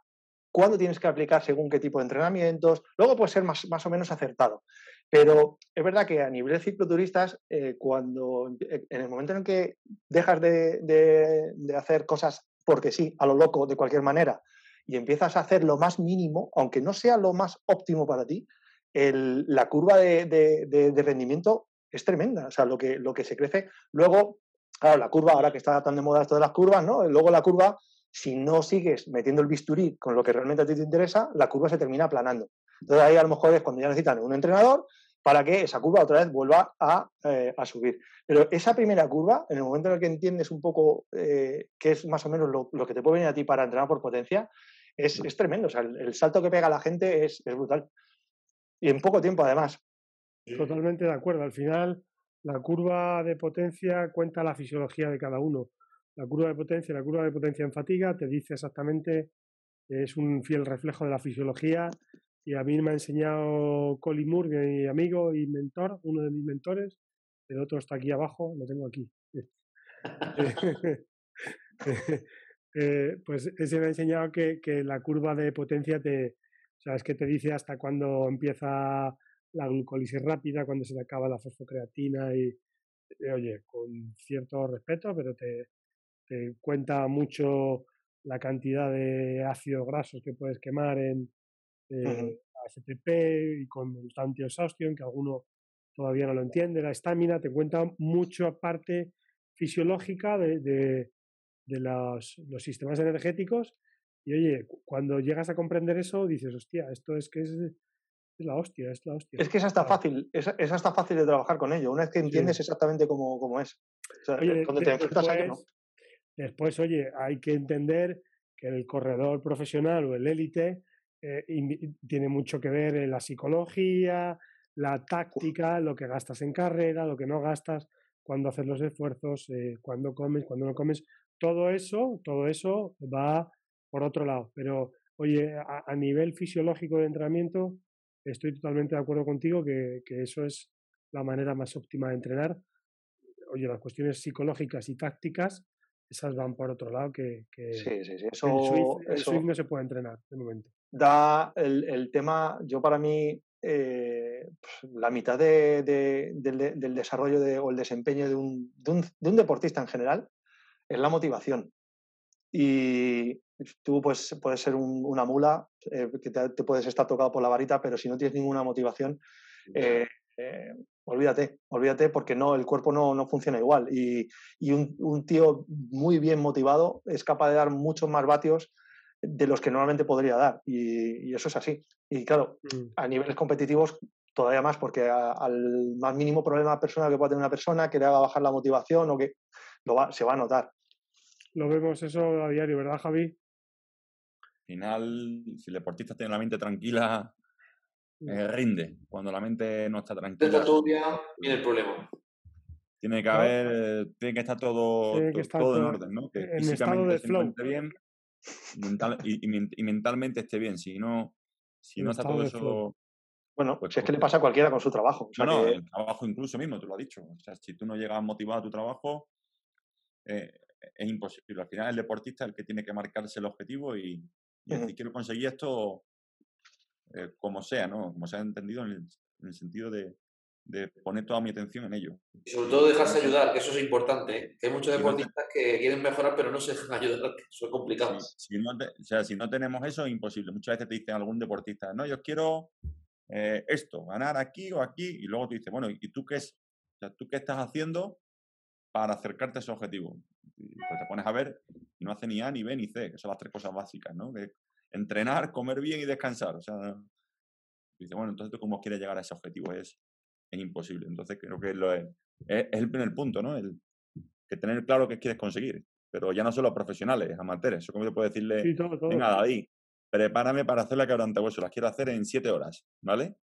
cuándo tienes que aplicar según qué tipo de entrenamientos, luego puede ser más, más o menos acertado. Pero es verdad que a nivel cicloturistas, eh, cuando eh, en el momento en el que dejas de, de- hacer cosas porque sí, a lo loco, de cualquier manera, y empiezas a hacer lo más mínimo, aunque no sea lo más óptimo para ti, la curva de- de rendimiento es tremenda. O sea, lo que, lo que se crece. Luego, claro, la curva, ahora que está tan de moda esto de las curvas, ¿no? Luego la curva, si no sigues metiendo el bisturí con lo que realmente a ti te interesa, la curva se termina aplanando. Entonces ahí a lo mejor es cuando ya necesitan un entrenador para que esa curva otra vez vuelva a, eh, a subir. Pero esa primera curva, en el momento en el que entiendes un poco eh, qué es más o menos lo, lo que te puede venir a ti para entrenar por potencia, es, es tremendo. O sea, el, el salto que pega la gente es, es brutal. Y en poco tiempo, además. Totalmente de acuerdo. Al final, la curva de potencia cuenta la fisiología de cada uno. La curva de potencia, la curva de potencia en fatiga te dice exactamente, es un fiel reflejo de la fisiología. Y a mí me ha enseñado Colin Moore, mi amigo y mentor, uno de mis mentores. El otro está aquí abajo, lo tengo aquí. Eh, pues ese me ha enseñado que, que la curva de potencia te, o sea, es que te dice hasta cuándo empieza la glucólisis rápida, cuando se te acaba la fosfocreatina y, eh, oye, con cierto respeto, pero te, te cuenta mucho la cantidad de ácidos grasos que puedes quemar en eh, Ujú. AFTP y con el anti-exhaustion, que alguno todavía no lo entiende, la estamina, te cuenta mucho aparte fisiológica de, de- de los, los sistemas energéticos y oye, cu- cuando llegas a comprender eso dices, hostia, esto es que es, es la hostia, es la hostia. Es que es hasta fácil, es, es hasta fácil de trabajar con ello, una vez que entiendes exactamente cómo, cómo es. O sea, Oye, cuando te enfrentas a ello, ¿no? Después, oye, hay que entender que el corredor profesional o el élite eh, tiene mucho que ver en la psicología, la táctica, lo que gastas en carrera, lo que no gastas, cuándo haces los esfuerzos, eh, cuándo comes, cuándo no comes. Todo eso, todo eso va por otro lado. Pero, oye, a, a nivel fisiológico de entrenamiento, estoy totalmente de acuerdo contigo que, que eso es la manera más óptima de entrenar oye, las cuestiones psicológicas y tácticas, esas van por otro lado que, que Sí, sí, sí. el, Eso, Swift, el eso Swift no se puede entrenar de momento. da el, el tema, yo para mí, eh, pues, la mitad de- de- del, de- del desarrollo de- o el desempeño de un, de un- de un deportista en general es la motivación. Y tú pues, puedes ser un- una mula, eh, que te, te puedes estar tocado por la varita, pero si no tienes ninguna motivación, eh, eh, olvídate, olvídate porque no, el cuerpo no, no funciona igual. Y, y un, un tío muy bien motivado es capaz de dar muchos más vatios de los que normalmente podría dar. Y, eso es así. Y claro, Mm. a niveles competitivos todavía más, porque a- al más mínimo problema personal que pueda tener una persona que le haga bajar la motivación o que lo va, se va a notar. Lo vemos eso a diario, ¿verdad, Javi? Al final, si el deportista tiene la mente tranquila. Eh, rinde. Cuando la mente no está tranquila, turbia viene el problema. tiene que Claro. haber, tiene que estar todo, Tiene que to- estar todo en orden, ¿no? Que en estado físicamente de se flow. encuentre bien mental, y, y men- y mentalmente esté bien. Si no, si En no está todo flow. eso. Bueno, Pues si es que le pasa a cualquiera con su trabajo. O sea No, no, que- el trabajo incluso mismo, tú lo has dicho. O sea, si tú no llegas motivado a tu trabajo, eh, es imposible. Al final el deportista es el que tiene que marcarse el objetivo y, y decir, quiero conseguir esto eh, como sea, ¿no? Como se ha entendido en el, en el sentido de, de poner toda mi atención en ello. Y sobre todo dejarse ayudar, que eso es importante. ¿eh? Que hay muchos te- deportistas que quieren mejorar, pero no se dejan ayudar, que eso es complicado. Si, si no te- o sea, si no tenemos eso, es imposible. Muchas veces te dicen algún deportista, no, yo quiero eh, esto, ganar aquí o aquí, y luego tú dices, bueno, ¿y tú qué, es, o sea, ¿tú qué estás haciendo para acercarte a ese objetivo? Y pues te pones a ver, y no hace ni A, ni B, ni C, que son las tres cosas básicas, ¿no? Que entrenar, comer bien y descansar. O sea, dices, bueno, entonces tú cómo quieres llegar a ese objetivo, es, es imposible. Entonces creo que lo es, es, es el primer punto, ¿no? El, que tener claro qué quieres conseguir. Pero ya no solo profesionales, amateurs. Eso como te puedo decirle, Sí, todo, todo. venga, David, prepárame para hacer la quebrantahueso, las quiero hacer en siete horas, ¿vale?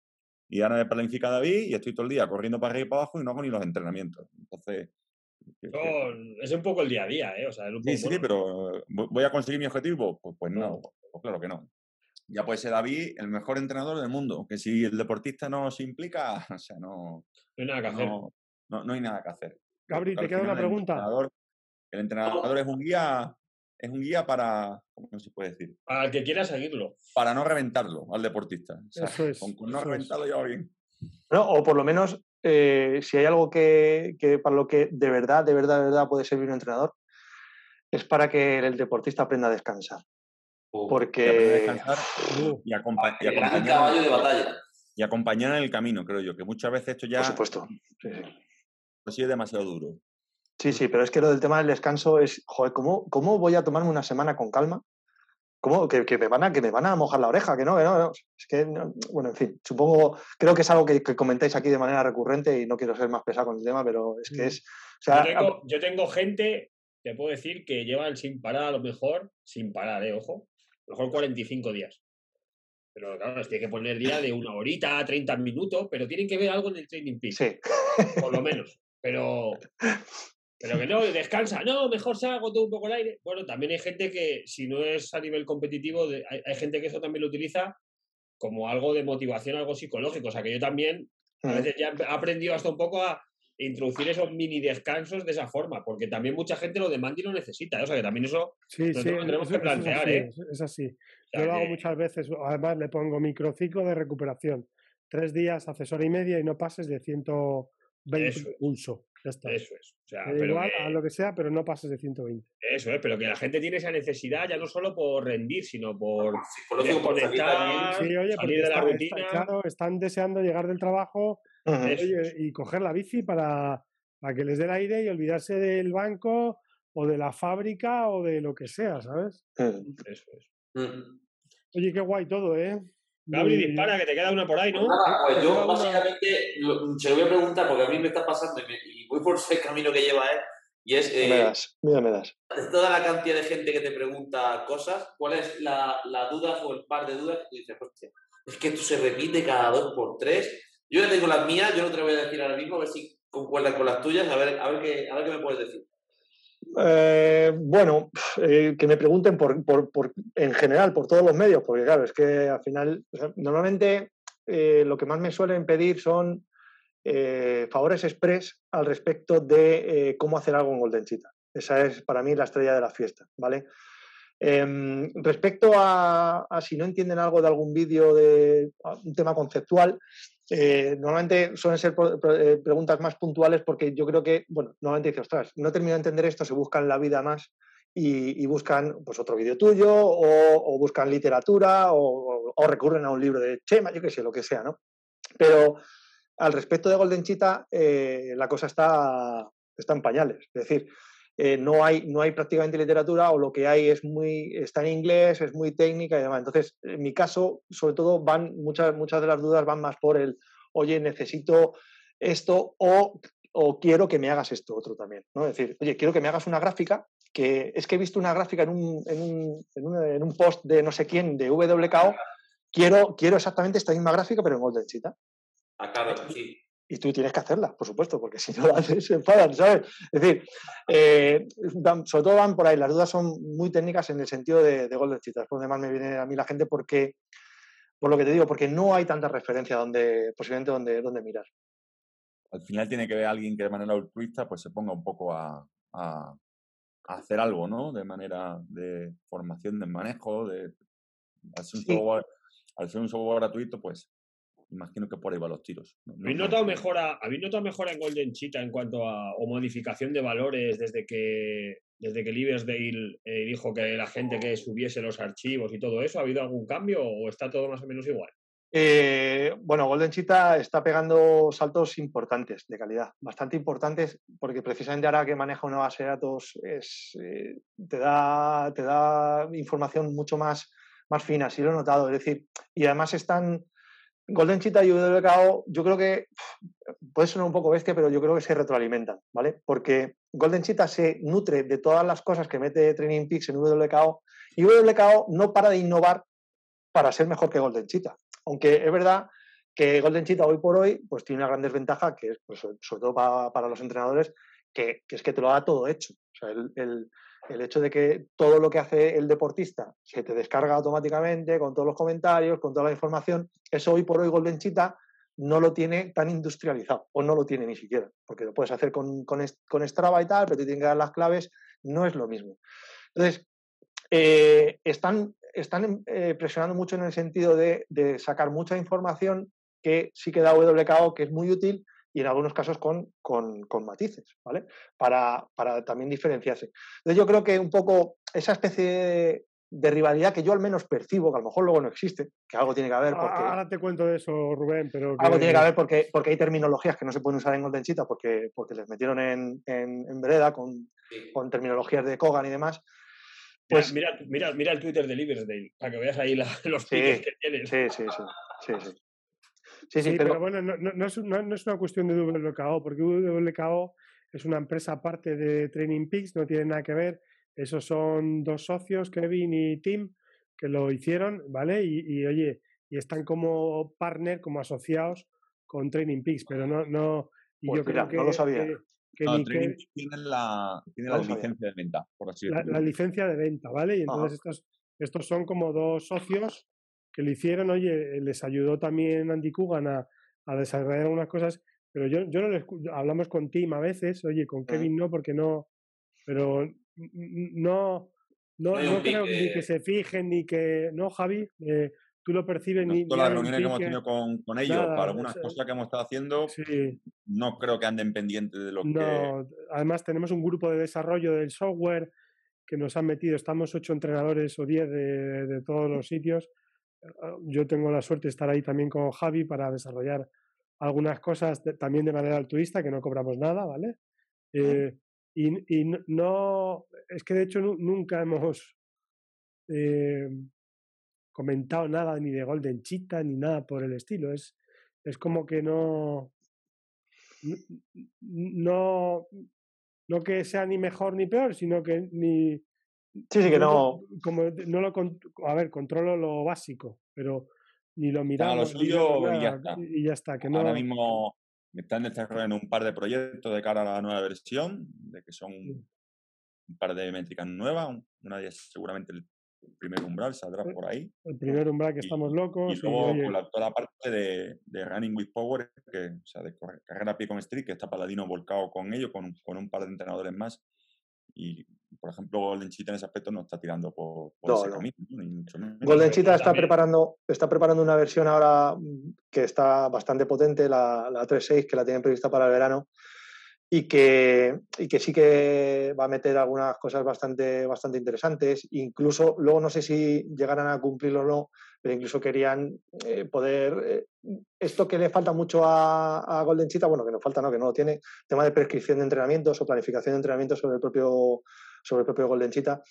Y ahora me planifica David y estoy todo el día corriendo para arriba y para abajo y no hago ni los entrenamientos. Entonces, Yo- es un poco el día a día, ¿eh? O sea, es un sí, poco, sí, sí, bueno, pero ¿vo- ¿voy a conseguir mi objetivo? Pues, pues no, pues claro que no. Ya puede ser David el mejor entrenador del mundo, que si el deportista no se implica, o sea, no, no hay nada que hacer. no, no, no hay nada que hacer. Gabri, Porque te queda una final el pregunta. entrenador- El entrenador es un guía, es un guía para, ¿cómo se puede decir? Para el que quiera seguirlo. Para no reventarlo al deportista. O sea, Eso es, Con, con no eso es. reventarlo ya va bien. ¿no? O por lo menos, eh, si hay algo que, que para lo que de verdad, de verdad, de verdad puede servir un entrenador, es para que el deportista aprenda a descansar. A Porque descansar Uh, y, acompa- acompañar, caballo de batalla. y acompañar en el camino, creo yo, que muchas veces esto ya por supuesto. Sí, sí. pues sí es demasiado duro. Sí, sí, pero es que lo del tema del descanso es, joder, ¿cómo, cómo voy a tomarme una semana con calma? ¿Cómo? Que, que me van a, que me van a mojar la oreja, que no, que no, no. Es que, no- bueno, en fin, supongo, creo que es algo que, que comentáis aquí de manera recurrente y no quiero ser más pesado con el tema, pero es que Mm. es, o sea, yo, tengo, yo tengo gente, te puedo decir, que llevan sin parar, a lo mejor, sin parar, ¿eh? Ojo, a lo mejor 45 días. Pero claro, tiene que poner día de una horita, 30 minutos, pero tienen que ver algo en el training peak, sí, por lo menos. Pero, pero que no, descansa, no, mejor salgo todo un poco el aire. Bueno, también hay gente que, si no es a nivel competitivo, hay, hay gente que eso también lo utiliza como algo de motivación, algo psicológico. O sea, que yo también a veces ya he aprendido hasta un poco a introducir esos mini descansos de esa forma, porque también mucha gente lo demanda y lo necesita. ¿eh? O sea, que también eso sí, sí, lo tenemos eso- que eso es plantear, así, ¿eh? es- Es así. Yo lo hago muchas veces, además le pongo microciclo de recuperación. Tres días, haces hora y media y no pases de 120 Eso es. pulso. Ya está. Eso es. O sea, pero igual que- a lo que sea, pero no pases de 120. eso es, pero que la gente tiene esa necesidad ya no solo por rendir, sino por desconectar. Sí, oye, salir de la está- está- rutina. claro, están deseando llegar del trabajo oye, y coger la bici para, para que les dé el aire y olvidarse del banco o de la fábrica o de lo que sea, ¿sabes? Eso es. Oye, qué guay todo, ¿eh? Gabri, dispara, que te queda una por ahí, ¿no? Nada, pues yo básicamente se lo voy a preguntar porque a mí me está pasando y, me- y voy por ese camino que lleva él. Y es Me eh, das, mira, me das. toda la cantidad de gente que te pregunta cosas, ¿cuál es la, la duda o el par de dudas que tú dices, hostia, es que esto se repite cada dos por tres? Yo ya tengo las mías, yo no te voy a decir ahora mismo, a ver si concuerdan con las tuyas, a ver, a ver, qué, a ver qué me puedes decir. Eh, bueno, eh, que me pregunten por, por- por- en general por todos los medios, porque claro, es que al final, o sea, normalmente eh, lo que más me suelen pedir son eh, favores express al respecto de eh, cómo hacer algo en Golden Cheetah. Esa es para mí la estrella de la fiesta, ¿vale? Em, respecto a, si no entienden algo de algún vídeo de un tema conceptual, eh, normalmente suelen ser preguntas más puntuales porque yo creo que, bueno, normalmente dices, ostras, no termino de entender esto, se buscan la vida más y, buscan pues otro vídeo tuyo o, buscan literatura o- o recurren a un libro de Chema, yo qué sé, lo que sea, ¿no? Pero al respecto de Golden Cheetah, eh, la cosa está, está en pañales. Es decir, eh, no, hay, no hay prácticamente literatura o lo que hay es muy, está en inglés, es muy técnica y demás. Entonces, en mi caso, sobre todo, van muchas, muchas de las dudas van más por el, oye, necesito esto o, o quiero que me hagas esto otro también. ¿no? Es decir, oye, quiero que me hagas una gráfica que es que he visto una gráfica en un, en un, en un, en un post de no sé quién, de WKO, quiero, quiero exactamente esta misma gráfica, pero en Golden Cheetah. Ah, claro, sí. Y tú tienes que hacerla, por supuesto, porque si no lo haces se enfadan, ¿sabes? Es decir, eh, sobre todo van por ahí, las dudas son muy técnicas en el sentido de, de Golden por donde más me viene a mí la gente porque, por lo que te digo, porque no hay tanta referencia donde, posiblemente donde, donde mirar. Al final tiene que ver alguien que de manera altruista pues se ponga un poco a, a- a hacer algo, ¿no? De manera de formación de manejo, de al ser un, Sí. software, al ser un software gratuito, pues imagino que por ahí van los tiros. No- ¿Habéis no- notado mejora, ¿habéis notado mejora en Golden Cheetah en cuanto a o modificación de valores desde que desde que Liversdale eh, dijo que la gente que subiese los archivos y todo eso? ¿Ha habido algún cambio o está todo más o menos igual? Eh, bueno, Golden Cheetah está pegando saltos importantes de calidad, bastante importantes, porque precisamente ahora que maneja una base de datos es, eh, te, da, te da información mucho más, más fina, sí lo he notado. Es decir, y además están Golden Cheetah y WKO, yo creo que puede sonar un poco bestia, pero yo creo que se retroalimentan, ¿vale? Porque Golden Cheetah se nutre de todas las cosas que mete Training Peaks en WKO y WKO no para de innovar para ser mejor que Golden Cheetah. Aunque es verdad que Golden Cheetah hoy por hoy pues tiene una gran desventaja, que es pues, sobre todo para, los entrenadores, que, es que te lo da todo hecho. O sea, el- el hecho de que todo lo que hace el deportista se te descarga automáticamente con todos los comentarios, con toda la información, eso hoy por hoy Golden Cheetah no lo tiene tan industrializado, o no lo tiene ni siquiera, porque lo puedes hacer con, con, con Strava y tal, pero te tienen que dar las claves, no es lo mismo. Entonces, eh, están, están eh, presionando mucho en el sentido de, de sacar mucha información que sí que da WKO, que es muy útil, y en algunos casos con, con, con matices, ¿vale? Para, para también diferenciarse. Entonces yo creo que un poco esa especie de, de rivalidad que yo al menos percibo, que a lo mejor luego no existe, que algo tiene que haber porque... Ahora te cuento de eso, Rubén, pero Algo tiene que haber porque, porque hay terminologías que no se pueden usar en Golden Cheetah porque, porque les metieron en, en, en vereda con, Sí. con terminologías de Kogan y demás. Pues mira, mira, mira el Twitter de Liversdale para que veas ahí la- los Sí, que tienes. sí, sí, sí. Sí, sí. Sí, sí, Sí, pero, pero, bueno, no, es, no- no es una cuestión de WKO, porque WKO es una empresa aparte de Training Peaks, no tiene nada que ver. Esos son dos socios, Kevin y Tim, que lo hicieron, ¿vale? Y, y, oye, y están como partner, como asociados con Training Peaks, pero no, no, y Pues yo mira, creo que, no lo sabía. que- que No, ni Training que- Peaks tienen la, tienen No la lo sabía. licencia de venta, por así la, decirlo. la licencia de venta, ¿vale? Y entonces estos, estos son como dos socios que lo hicieron, oye, les ayudó también Andy Coogan a, a desarrollar algunas cosas, pero yo, yo no les, hablamos con Tim a veces, oye, con Kevin no, porque no, pero no, no, No no creo ni que se fijen, ni que, no, Javi, eh, tú lo percibes ni, Nosotros ni las hay un reuniones que hemos tenido con, con ellos nada, para algunas eh, cosas que hemos estado haciendo, Sí, no creo que anden pendientes de lo que... no, además tenemos un grupo de desarrollo del software que nos han metido, estamos ocho entrenadores o diez de, de todos los sitios. Ah, Yo tengo la suerte de estar ahí también con Javi para desarrollar algunas cosas de- también de manera altruista, que no cobramos nada, ¿vale? Eh, y, y no, es que de hecho nu- nunca hemos eh, comentado nada ni de Golden Cheetah ni nada por el estilo. Es, es como que no, no, no que sea ni mejor ni peor, sino que ni... sí, sí, que no. Como no lo... A ver, controlo lo básico, pero ni lo haga lo miramos. ni suyo y ya está. Y ya está, que no... Ahora mismo están desarrollando un par de proyectos de cara a la nueva versión, de que son un par de métricas nuevas. un- Una de ellas seguramente el primer umbral saldrá Eh, por ahí. El primer umbral que Y- estamos Y locos. y, luego oye, con la- toda la parte de, de Running with Power, que, o sea, de carrera a pie con Street, que está Paladino volcado con ello, con, con un par de entrenadores más. Y, por ejemplo, Golden Cheetah en ese aspecto no está tirando por, por No, ese no. camino, ¿no? ni mucho menos. Golden Cheetah está también- preparando, está preparando una versión ahora mm, que está bastante potente, la, la 3.6, que la tienen prevista para el verano, y que, y que sí que va a meter algunas cosas bastante, bastante interesantes. Incluso, luego no sé si llegarán a cumplirlo o no, pero incluso querían eh, poder. Eh, esto que le falta mucho a, Golden Cheetah, bueno, que no falta, no, que no lo tiene, tema de prescripción de entrenamientos o planificación de entrenamientos sobre el propio, sobre el propio Golden Cheetah.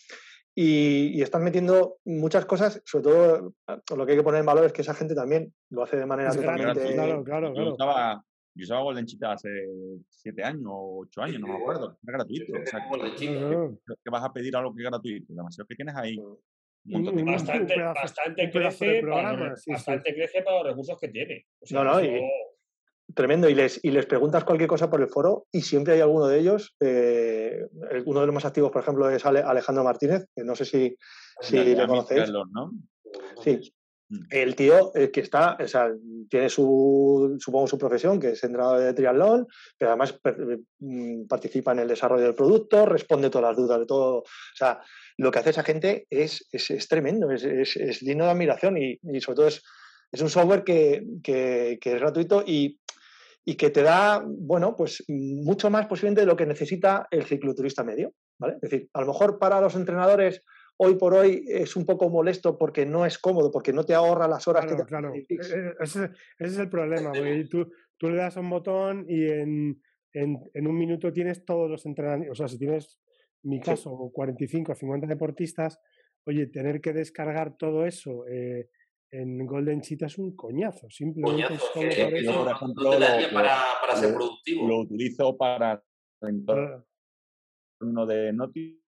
Y, están metiendo muchas cosas, sobre todo lo que hay que poner en valor es que esa gente también lo hace de manera totalmente. Claro, claro, claro. Yo usaba Golden Cheetah hace siete años o ocho años, no me acuerdo. Es gratuito. O sea, que, vas a pedir algo que es gratuito. Demasiado que tienes ahí. bastante, bastante, crece para, bastante crece para los recursos que tiene. no, no, tremendo. Y les, y les preguntas cualquier cosa por el foro y siempre hay alguno de ellos. Eh, uno de los más activos, por ejemplo, es Alejandro Martínez, que no sé si, si le conocéis. ¿no? Sí, Mm. El tío eh, que está, o sea, tiene su, supongo, su profesión, que es entrenador de triatlón, pero además mm, participa en el desarrollo del producto, responde todas las dudas de todo. O sea, lo que hace esa gente es, es, tremendo, es, es, digno de admiración y, sobre todo es, un software que, que, es gratuito y, y, que te da, bueno, pues mucho más posiblemente de lo que necesita el cicloturista medio. ¿vale? Es decir, a lo mejor para los entrenadores hoy por hoy es un poco molesto porque no es cómodo, porque no te ahorra las horas que te Claro, e, e, ese, es el problema, tú, tú, le das un botón y en, en, un minuto tienes todos los entrenamientos, o sea, si tienes, mi caso, 45 o 50 deportistas, oye, tener que descargar todo eso eh, en Golden Cheetah es un coñazo, simplemente es por eso. por ejemplo, lo, para, para, ser productivo. Lo utilizo para uno de Noti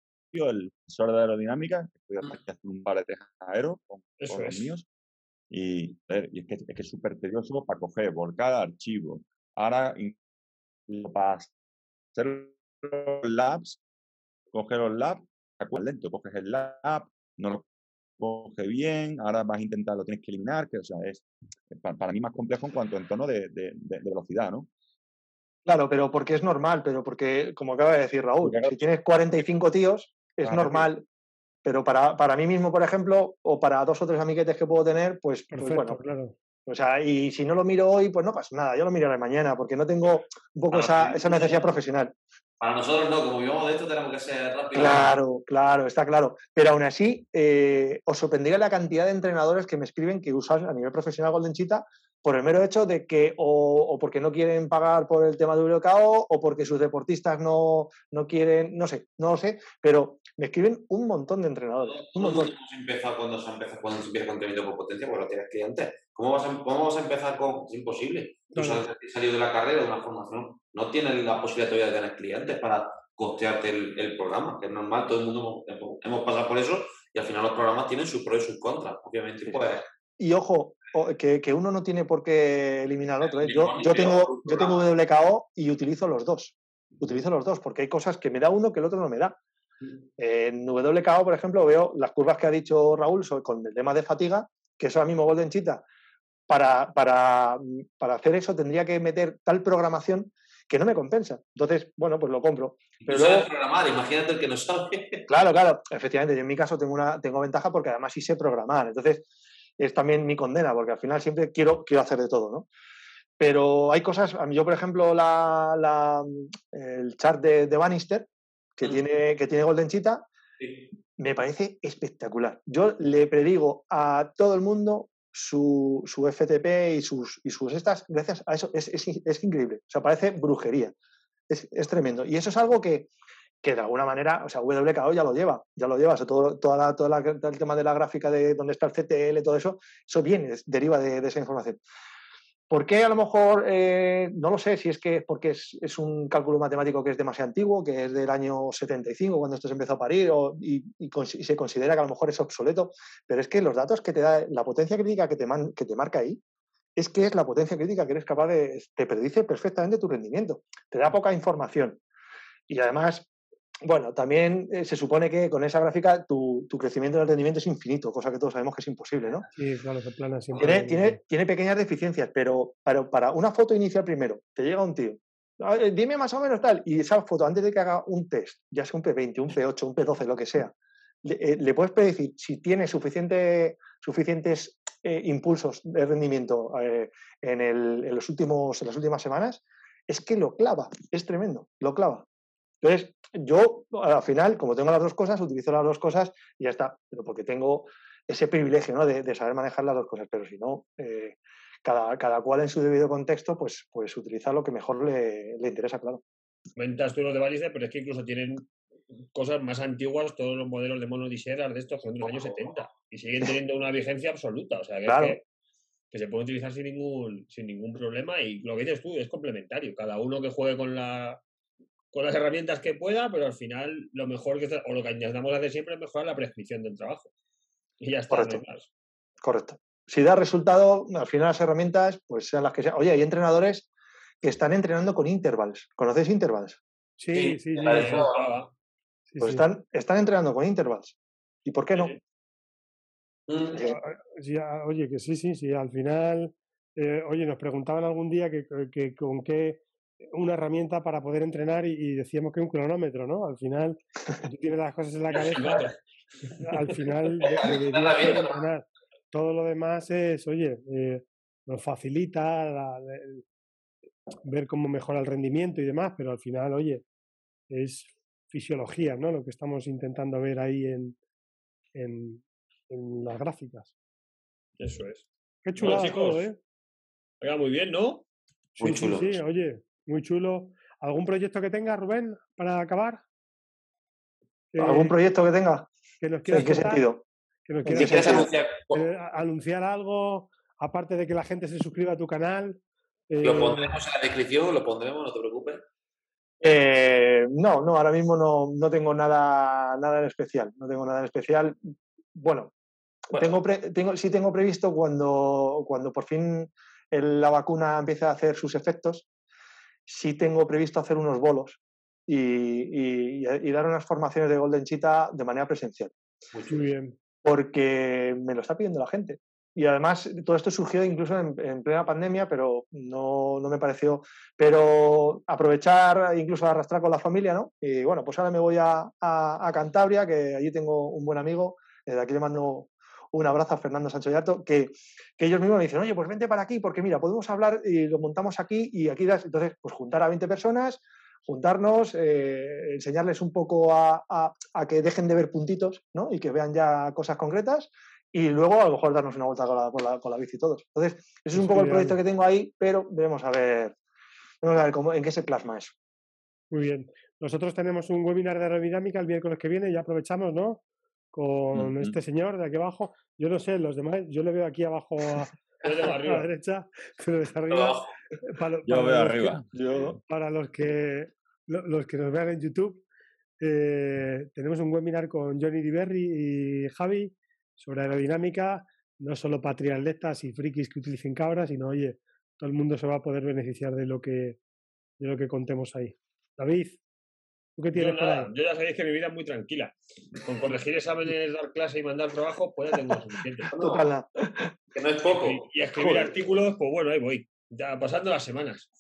el sensor de aerodinámica, que voy a hacer un par de tejas aero con, los míos. Y, es que es que súper tedioso para coger por cada archivo. Ahora, para hacer los labs, coger los labs, lento, coges el lab, no lo coge bien, ahora vas a intentar, lo tienes que eliminar, que o sea, es para, mí más complejo en cuanto a entorno de, de, velocidad, ¿no? Claro, pero porque es normal, pero porque, como acaba de decir Raúl, si tienes 45 tíos, es normal, pero para, para, mí mismo, por ejemplo, o para dos o tres amiguetes que puedo tener, pues, pues bueno. Claro. O sea, y si no lo miro hoy, pues no pasa nada, yo lo miraré mañana, porque no tengo un poco esa, esa, necesidad profesional. Para nosotros no, como vivimos de esto tenemos que ser rápidos. Claro, claro, está claro. Pero aún así, eh, os sorprendería la cantidad de entrenadores que me escriben que usan a nivel profesional Golden Cheetah por el mero hecho de que o, porque no quieren pagar por el tema de VKO o porque sus deportistas no, no quieren, no sé, no lo sé, pero me escriben un montón de entrenadores. Un montón. Empezado cuando se empieza, cuando se empieza con entrenamiento por potencia? Pues lo tienes que antes. ¿Cómo vas, a, ¿Cómo vas a empezar con...? Es imposible. Tú has salido de la carrera, de una formación, no tienes la posibilidad todavía de tener clientes para costearte el, el, programa, que es normal, todo el mundo hemos, hemos, pasado por eso y al final los programas tienen sus pros y sus contras. Obviamente, pues y ojo, que, que, uno no tiene por qué eliminar al otro. ¿eh? Yo, yo, tengo, yo tengo WKO y utilizo los dos. Utilizo los dos porque hay cosas que me da uno que el otro no me da. Mm. En WKO, por ejemplo, veo las curvas que ha dicho Raúl con el tema de fatiga, que eso ahora mismo Golden Cheetah. Para, para, para hacer eso tendría que meter tal programación que no me compensa. Entonces, bueno, pues lo compro. Pero luego, programar, imagínate el que no sabe. Claro, claro, efectivamente, yo en mi caso tengo una tengo ventaja porque además sí sé programar. Entonces, es también mi condena, porque al final siempre quiero, quiero hacer de todo, ¿no? Pero hay cosas, yo por ejemplo, la, el chart de, de Bannister, que, mm. tiene, que tiene Golden Cheetah, me parece espectacular. Yo le predigo a todo el mundo su, su FTP y sus, y sus estas, gracias a eso, es, es, es increíble. O sea, parece brujería. Es, es, tremendo. Y eso es algo que, que de alguna manera, o sea, WKO ya lo lleva, ya lo lleva, todo, toda toda el tema de la gráfica de dónde está el CTL, todo eso, eso viene, deriva de, esa información. ¿Por qué a lo mejor, eh, no lo sé, si es que porque es, un cálculo matemático que es demasiado antiguo, que es del año 75, cuando esto se empezó a parir, y, se considera que a lo mejor es obsoleto, pero es que los datos que te da, la potencia crítica que te, que te marca ahí, es que es la potencia crítica que eres capaz de, te predice perfectamente tu rendimiento, te da poca información. Y además, bueno, también eh, se supone que con esa gráfica tu, tu, crecimiento del rendimiento es infinito, cosa que todos sabemos que es imposible, ¿no? Sí, claro, se plana siempre. Tiene, tiene, tiene, pequeñas deficiencias, pero, para una foto inicial primero, te llega un tío, dime más o menos tal, y esa foto, antes de que haga un test, ya sea un P20, un P8, un P12, lo que sea, le, eh, puedes predecir si tiene suficiente, suficientes eh, impulsos de rendimiento en, el, en, los últimos, en las últimas semanas es que lo clava, es tremendo, lo clava. Entonces, yo al final, como tengo las dos cosas, utilizo las dos cosas y ya está, pero porque tengo ese privilegio ¿no? de, saber manejar las dos cosas, pero si no, eh, cada, cada, cual en su debido contexto, pues, pues utilizar lo que mejor le, le interesa, claro. Comentas tú lo de Balice, pero es que incluso tienen cosas más antiguas, todos los modelos de mono de estos son de los años 70 y siguen teniendo una vigencia absoluta. O sea, que, que, se puede utilizar sin ningún, sin ningún problema y lo que dices tú es complementario. Cada uno que juegue con, la, con las herramientas que pueda, pero al final lo mejor que, o lo que intentamos hacer siempre es mejorar la prescripción del trabajo. Y ya está. Correcto. Correcto. Si da resultado, al final las herramientas, pues sean las que sean. Oye, hay entrenadores que están entrenando con intervals. ¿Conocéis intervals? Sí, sí, sí. pues Están, están entrenando con intervals. ¿Y por qué no? oye, que sí, sí, sí. Al final, eh, oye, nos preguntaban algún día que, que, con qué una herramienta para poder entrenar y, decíamos que un cronómetro, ¿no? Al final, tú tienes las cosas en la cabeza, al final deberías entrenar. Todo lo demás es, oye, eh, nos facilita la, ver cómo mejora el rendimiento y demás, pero al final, oye, es fisiología, ¿no? Lo que estamos intentando ver ahí en, en, las gráficas. Eso es. Qué chulo todo, ¿eh? Oiga, muy bien, ¿no? muy chulo. Sí, oye, muy chulo. ¿Algún proyecto que tenga, Rubén, para acabar? ¿Algún proyecto que tenga? Que nos ¿En qué sentido? Que nos quieras anunciar? Eh, anunciar algo, aparte de que la gente se suscriba a tu canal. Lo eh, pondremos en la descripción, lo pondremos, no te preocupes. Eh, no, no, ahora mismo no, no, tengo nada, nada en especial. No tengo nada en especial. Bueno, Tengo, tengo sí tengo previsto cuando, cuando por fin la vacuna empiece a hacer sus efectos, sí tengo previsto hacer unos bolos y, y, dar unas formaciones de Golden Cheetah de manera presencial. Muy bien. Porque me lo está pidiendo la gente. Y además, todo esto surgió incluso en, plena pandemia, pero no, no, me pareció. Pero aprovechar, incluso arrastrar con la familia, ¿no? Y bueno, pues ahora me voy a, a, Cantabria, que allí tengo un buen amigo. Desde aquí le mando un abrazo a Fernando Sancho Yarto, que, que, ellos mismos me dicen, oye, pues vente para aquí, porque mira, podemos hablar y lo montamos aquí y aquí das. Entonces, pues juntar a 20 personas, juntarnos, eh, enseñarles un poco a, a, a, que dejen de ver puntitos, ¿no? Y que vean ya cosas concretas y luego a lo mejor darnos una vuelta con la, con la, con la bici todos. Entonces, ese es un poco el proyecto que tengo ahí, pero veremos a ver, a ver cómo, en qué se plasma eso. Muy bien. Nosotros tenemos un webinar de aerodinámica el miércoles que viene, ya aprovechamos, ¿no? Con este señor de aquí abajo. Yo no sé, los demás, yo le veo aquí abajo a, a la derecha, pero desde arriba. Para, yo veo arriba. yo... Para los que, los que nos vean en YouTube, eh, tenemos un webinar con Johnny Diverri y Javi sobre aerodinámica, no solo para triatletas y frikis que utilicen cabras, sino, oye, todo el mundo se va a poder beneficiar de lo que, de lo que contemos ahí. David, ¿tú qué tienes yo, Yo ya sabéis que mi vida es muy tranquila. Con corregir exámenes, dar clase y mandar trabajo, pues ya tengo suficiente. que no es poco. Y, escribir artículos, pues bueno, ahí voy. Ya pasando las semanas.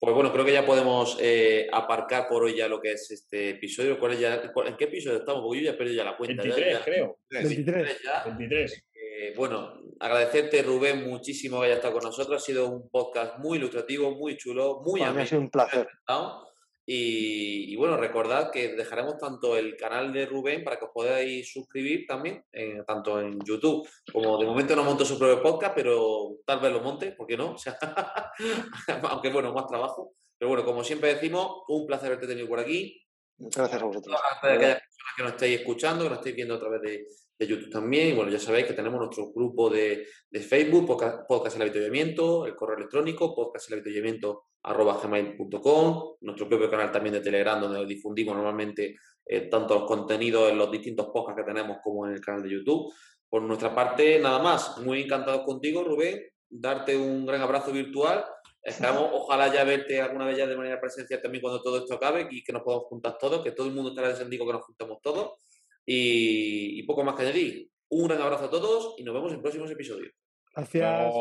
Pues bueno, creo que ya podemos eh, aparcar por hoy ya lo que es este episodio. ¿Cuál ya, ¿En qué episodio estamos? Porque yo ya perdí ya la cuenta. 23, creo. 23. Ya. 23. Eh, bueno, agradecerte, Rubén, muchísimo que hayas estado con nosotros. Ha sido un podcast muy ilustrativo, muy chulo, muy Para mí ha sido un placer. Y, bueno, recordad que dejaremos tanto el canal de Rubén para que os podáis suscribir también, eh, tanto en YouTube como de momento no monto su propio podcast, pero tal vez lo monte, ¿por qué no? aunque bueno, más trabajo. Pero bueno, como siempre decimos, un placer haberte tenido por aquí. Muchas gracias a vosotros. Gracias a aquellas personas que nos estáis escuchando, que nos estáis viendo a través de, de YouTube también. Y bueno, ya sabéis que tenemos nuestro grupo de, de Facebook, Podcast, podcast el Avituallamiento, el correo electrónico, podcast el Avituallamiento arroba gmail.com, nuestro propio canal también de Telegram, donde difundimos normalmente eh, tanto los contenidos en los distintos podcasts que tenemos como en el canal de YouTube. Por nuestra parte, nada más. Muy encantados contigo, Rubén. Darte un gran abrazo virtual. Esperamos, ojalá ya verte alguna vez ya de manera presencial también cuando todo esto acabe y que nos podamos juntar todos, que todo el mundo estará deseando que nos juntemos todos. Y, poco más que añadir. Un gran abrazo a todos y nos vemos en próximos episodios. Gracias.